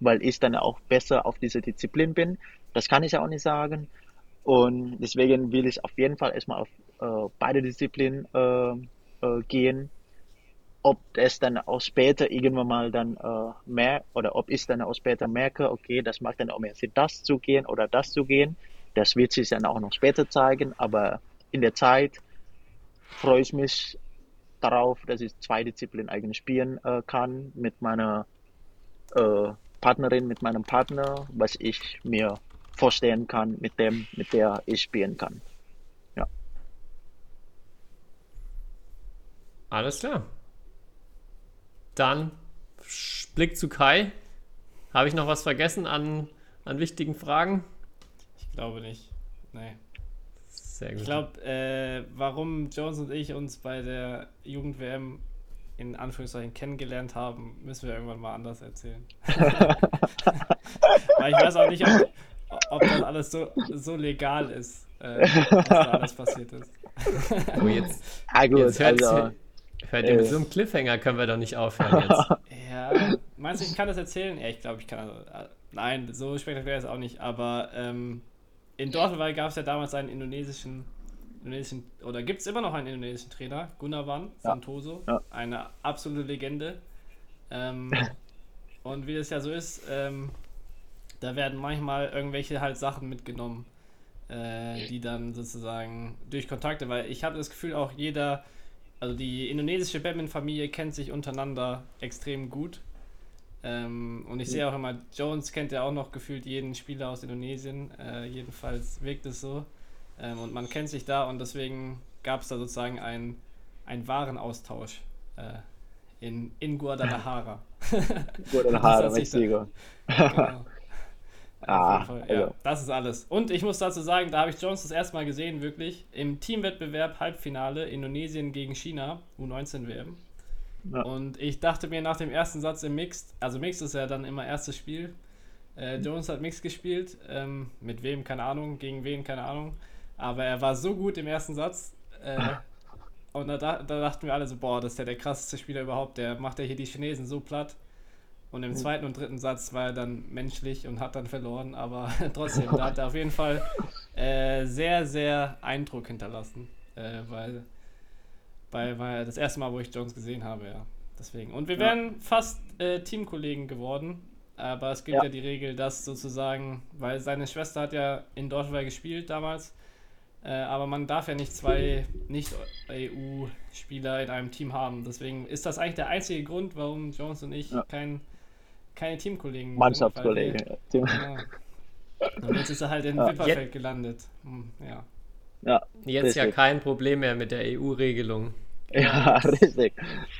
weil ich dann auch besser auf diese Disziplin bin. Das kann ich ja auch nicht sagen. Und deswegen will ich auf jeden Fall erstmal auf äh, beide Disziplinen äh, äh, gehen ob es dann auch später irgendwann mal dann äh, mehr oder ob ich dann auch später merke, okay, das macht dann auch mehr Sinn, das zu gehen oder das zu gehen. Das wird sich dann auch noch später zeigen, aber in der Zeit freue ich mich darauf, dass ich zwei Disziplinen eigentlich spielen äh, kann mit meiner äh, Partnerin, mit meinem Partner, was ich mir vorstellen kann, mit dem, mit der ich spielen kann. Ja. Alles klar. Dann Blick zu Kai. Habe ich noch was vergessen an, an wichtigen Fragen? Ich glaube nicht. Nee. Sehr gut. Ich glaube, äh, warum Jones und ich uns bei der Jugend-WM in Anführungszeichen kennengelernt haben, müssen wir irgendwann mal anders erzählen. Weil ich weiß auch nicht, ob, ob das alles so, so legal ist, äh, was da alles passiert ist. Oh, jetzt, Ah, gut, jetzt hört, also, hört ihr mit äh, so einem Cliffhanger können wir doch nicht aufhören jetzt. Ja, meinst du, ich kann das erzählen? Ja, ich glaube, ich kann. Also, äh, nein, so spektakulär ist es auch nicht. Aber ähm, in Dortmund gab es ja damals einen indonesischen, indonesischen oder gibt es immer noch einen indonesischen Trainer, Gunawan Santoso, Ja. eine absolute Legende. Ähm, und wie das ja so ist, ähm, da werden manchmal irgendwelche halt Sachen mitgenommen, äh, die dann sozusagen durch Kontakte, weil ich habe das Gefühl, auch jeder, also die indonesische Batman-Familie kennt sich untereinander extrem gut. Ähm, und ich sehe auch immer, Jones kennt ja auch noch gefühlt jeden Spieler aus Indonesien. Äh, jedenfalls wirkt es so. Ähm, und man kennt sich da und deswegen gab es da sozusagen einen, einen Warenaustausch äh, in, in Guadalajara. Guadalajara, Mexiko. genau. Ah, ja, also. das ist alles. Und ich muss dazu sagen, da habe ich Jones das erste Mal gesehen, wirklich, im Teamwettbewerb Halbfinale Indonesien gegen China, U19 WM. Ja. Und ich dachte mir nach dem ersten Satz im Mixed, also Mixed ist ja dann immer erstes Spiel. Äh, Jones hat Mixed gespielt, ähm, mit wem, keine Ahnung, gegen wen, keine Ahnung. Aber er war so gut im ersten Satz. Äh, und da, da da dachten wir alle so, boah, das ist ja der krasseste Spieler überhaupt, der macht ja hier die Chinesen so platt. Und im zweiten und dritten Satz war er dann menschlich und hat dann verloren, aber trotzdem, da hat er auf jeden Fall äh, sehr, sehr Eindruck hinterlassen. Äh, weil, weil, weil das erste Mal, wo ich Jones gesehen habe, ja. Deswegen. Und wir Ja. wären fast äh, Teamkollegen geworden, aber es gibt ja. Ja. die Regel, dass sozusagen, weil seine Schwester hat ja in Dortmund gespielt damals, äh, aber man darf ja nicht zwei Nicht-EU-Spieler in einem Team haben. Deswegen ist das eigentlich der einzige Grund, warum Jones und ich Ja. kein, keine Teamkollegen sind, Mannschaftskollege. weil wir- Ja. Und jetzt ist er halt in Ja. Wipperfeld gelandet. Hm, ja. Ja, Jetzt ja richtig. kein Problem mehr mit der EU-Regelung. Ja, richtig.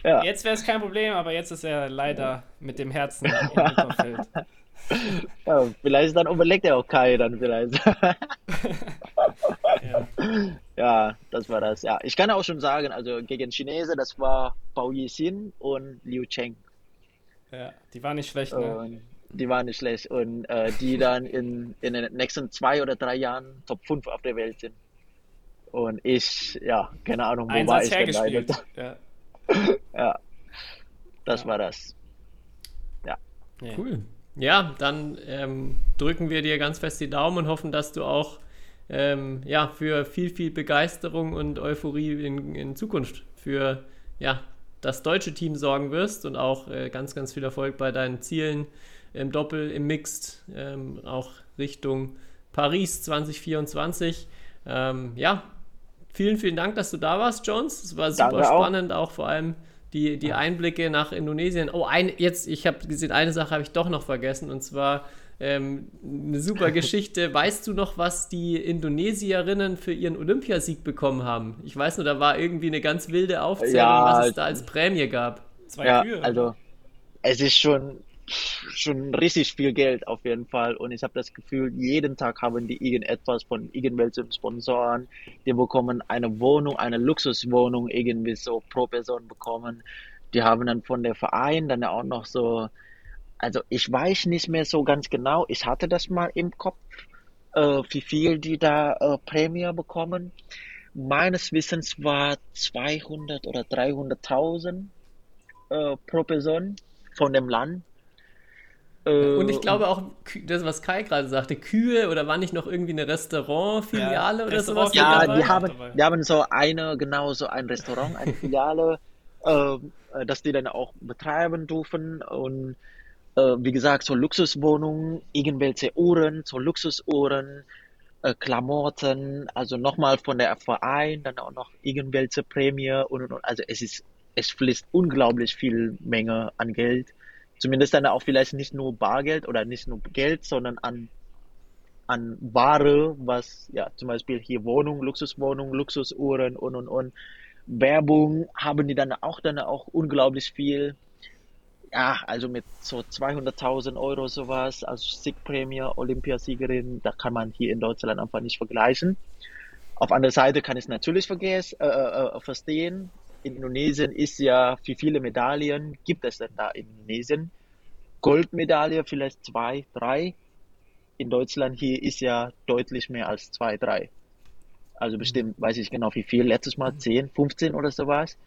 Ja, Jetzt wäre es kein Problem, aber jetzt ist er leider mit dem Herzen in Wipperfeld. ja, vielleicht dann überlegt er auch Kai dann vielleicht. Ja. Ja, das war das. Ja, ich kann auch schon sagen, also gegen Chinesen, das war Pao Yixin und Liu Cheng. Ja, die war nicht schlecht, ne? Und die waren nicht schlecht. Und äh, die dann in, in den nächsten zwei oder drei Jahren Top 5 auf der Welt sind. Und ich, ja, keine Ahnung, wo war Einsatz ich denn leider. Ja. Ja, das Ja. war das. Nee. Cool. Ja, dann ähm, drücken wir dir ganz fest die Daumen und hoffen, dass du auch ähm, ja, für viel, viel Begeisterung und Euphorie in, in Zukunft für ja, das deutsche Team sorgen wirst und auch äh, ganz, ganz viel Erfolg bei deinen Zielen im Doppel, im Mixed, ähm, auch Richtung Paris 2024. Ähm, ja, vielen, vielen Dank, dass du da warst, Jones. Es war super Danke auch. spannend, auch vor allem die, die Einblicke nach Indonesien. Oh, ein, jetzt, ich habe gesehen, eine Sache habe ich doch noch vergessen und zwar ähm, eine super Geschichte. Weißt du noch, was die Indonesierinnen für ihren Olympiasieg bekommen haben? Ich weiß nur, da war irgendwie eine ganz wilde Aufzählung, Ja, was es da als Prämie gab. Zwei Ja, Kühe. also es ist schon, schon richtig viel Geld auf jeden Fall. Und ich habe das Gefühl, jeden Tag haben die irgendetwas von irgendwelchen Sponsoren. Die bekommen eine Wohnung, eine Luxuswohnung irgendwie so pro Person bekommen. Die haben dann von der Verein dann auch noch so, also ich weiß nicht mehr so ganz genau. Ich hatte das mal im Kopf, äh, wie viel die da äh, Prämie bekommen. Meines Wissens war 200 oder 300.000 äh, pro Person von dem Land. Äh, Und ich glaube auch, das, was Kai gerade sagte, Kühe oder war nicht noch irgendwie eine Restaurantfiliale Ja, oder Restaurant- sowas? ja, dabei? die haben, die haben so eine, genau so ein Restaurant, eine Filiale, ähm, äh, dass die dann auch betreiben dürfen und äh, wie gesagt, so Luxuswohnungen, irgendwelche Uhren, so Luxusuhren, äh, Klamotten, also nochmal von der Verein, dann auch noch irgendwelche Prämie und, und, und. Also es ist, es fließt unglaublich viel Menge an Geld. Zumindest dann auch vielleicht nicht nur Bargeld oder nicht nur Geld, sondern an, an Ware, was ja zum Beispiel hier Wohnung, Luxuswohnung, Luxusuhren und und und. Werbung haben die dann auch dann auch unglaublich viel. Ja, also mit so 200.000 Euro sowas, also Siegprämie, Olympiasiegerin, da kann man hier in Deutschland einfach nicht vergleichen. Auf anderer Seite kann ich es natürlich vergessen, äh, äh, verstehen. In Indonesien ist ja, wie viele Medaillen gibt es denn da in Indonesien? Goldmedaille, vielleicht zwei, drei. in Deutschland hier ist ja deutlich mehr als zwei, drei. Also bestimmt, weiß ich genau wie viel, letztes Mal 10, 15 oder so was.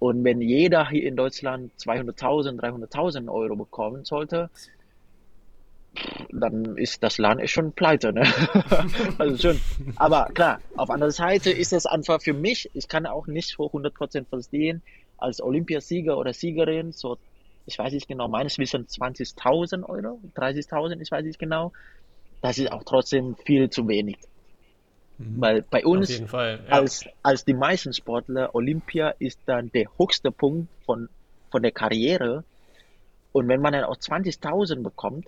Und wenn jeder hier in Deutschland 200.000, 300.000 Euro bekommen sollte, dann ist das Land schon pleite, ne? also schon. Aber klar, auf anderer Seite ist es einfach für mich, ich kann auch nicht so 100% verstehen, als Olympiasieger oder Siegerin, so, ich weiß nicht genau, meines Wissens 20.000 Euro, 30.000, ich weiß nicht genau, das ist auch trotzdem viel zu wenig. Weil bei uns. Ja. als, als die meisten Sportler, Olympia ist dann der höchste Punkt von, von der Karriere. Und wenn man dann auch 20.000 bekommt,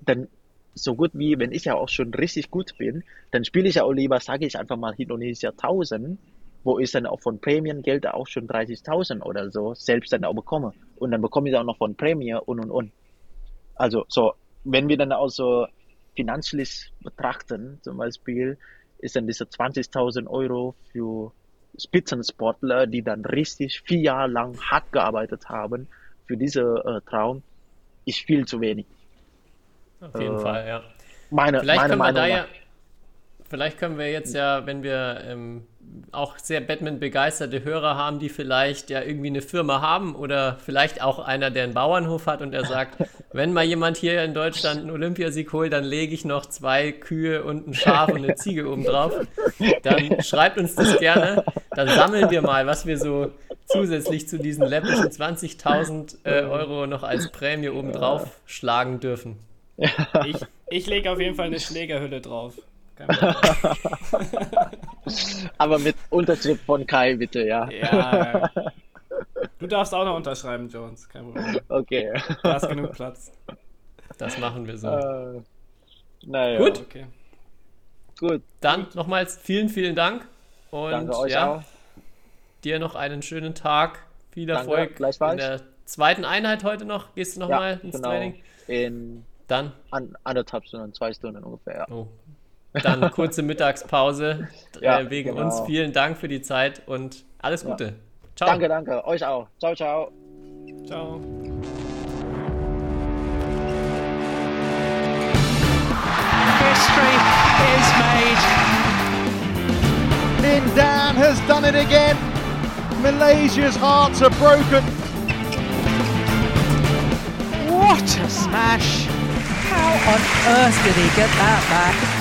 dann so gut wie, wenn ich ja auch schon richtig gut bin, dann spiele ich ja auch lieber, sage ich einfach mal, Indonesia 1000, wo ich dann auch von Prämiengeld auch schon 30.000 oder so selbst dann auch bekomme. Und dann bekomme ich auch noch von Prämie und und und. Also so, wenn wir dann auch so finanziell betrachten, zum Beispiel, ist dann diese 20.000 Euro für Spitzensportler, die dann richtig vier Jahre lang hart gearbeitet haben für diese äh, Traum, ist viel zu wenig. Auf jeden äh, Fall, ja. Meine, Vielleicht meine können wir Meinung da ja, vielleicht können wir jetzt ja, wenn wir ähm, auch sehr Batman-begeisterte Hörer haben, die vielleicht ja irgendwie eine Firma haben oder vielleicht auch einer, der einen Bauernhof hat und der sagt, wenn mal jemand hier in Deutschland einen Olympiasieg holt, dann lege ich noch zwei Kühe und ein Schaf und eine Ziege oben drauf. Dann schreibt uns das gerne. Dann sammeln wir mal, was wir so zusätzlich zu diesen läppischen 20.000 äh, Euro noch als Prämie oben drauf schlagen dürfen. Ich, ich lege auf jeden Fall eine Schlägerhülle drauf. Kein Problem. Aber mit Unterschrift von Kai, bitte, ja. Ja. Du darfst auch noch unterschreiben, Jones. Kein Problem. Okay. Da hast genug Platz. Das machen wir so. Äh, naja. Gut. Okay. Gut. Dann nochmals vielen, vielen Dank. Und Danke euch ja, auch. dir noch einen schönen Tag. Viel Erfolg in der zweiten Einheit heute noch. Gehst du nochmal ins genau. Training? In Dann, an, anderthalb Stunden, zwei Stunden ungefähr. Ja. oh, dann kurze Mittagspause Ja, äh, wegen genau. uns. Vielen Dank für die Zeit und alles Ja. Gute. Ciao. Danke, danke. Euch auch. Ciao, ciao. Ciao. History is made. Lin Dan has done it again. Malaysia's hearts are broken. What a smash! How on earth did he get that back?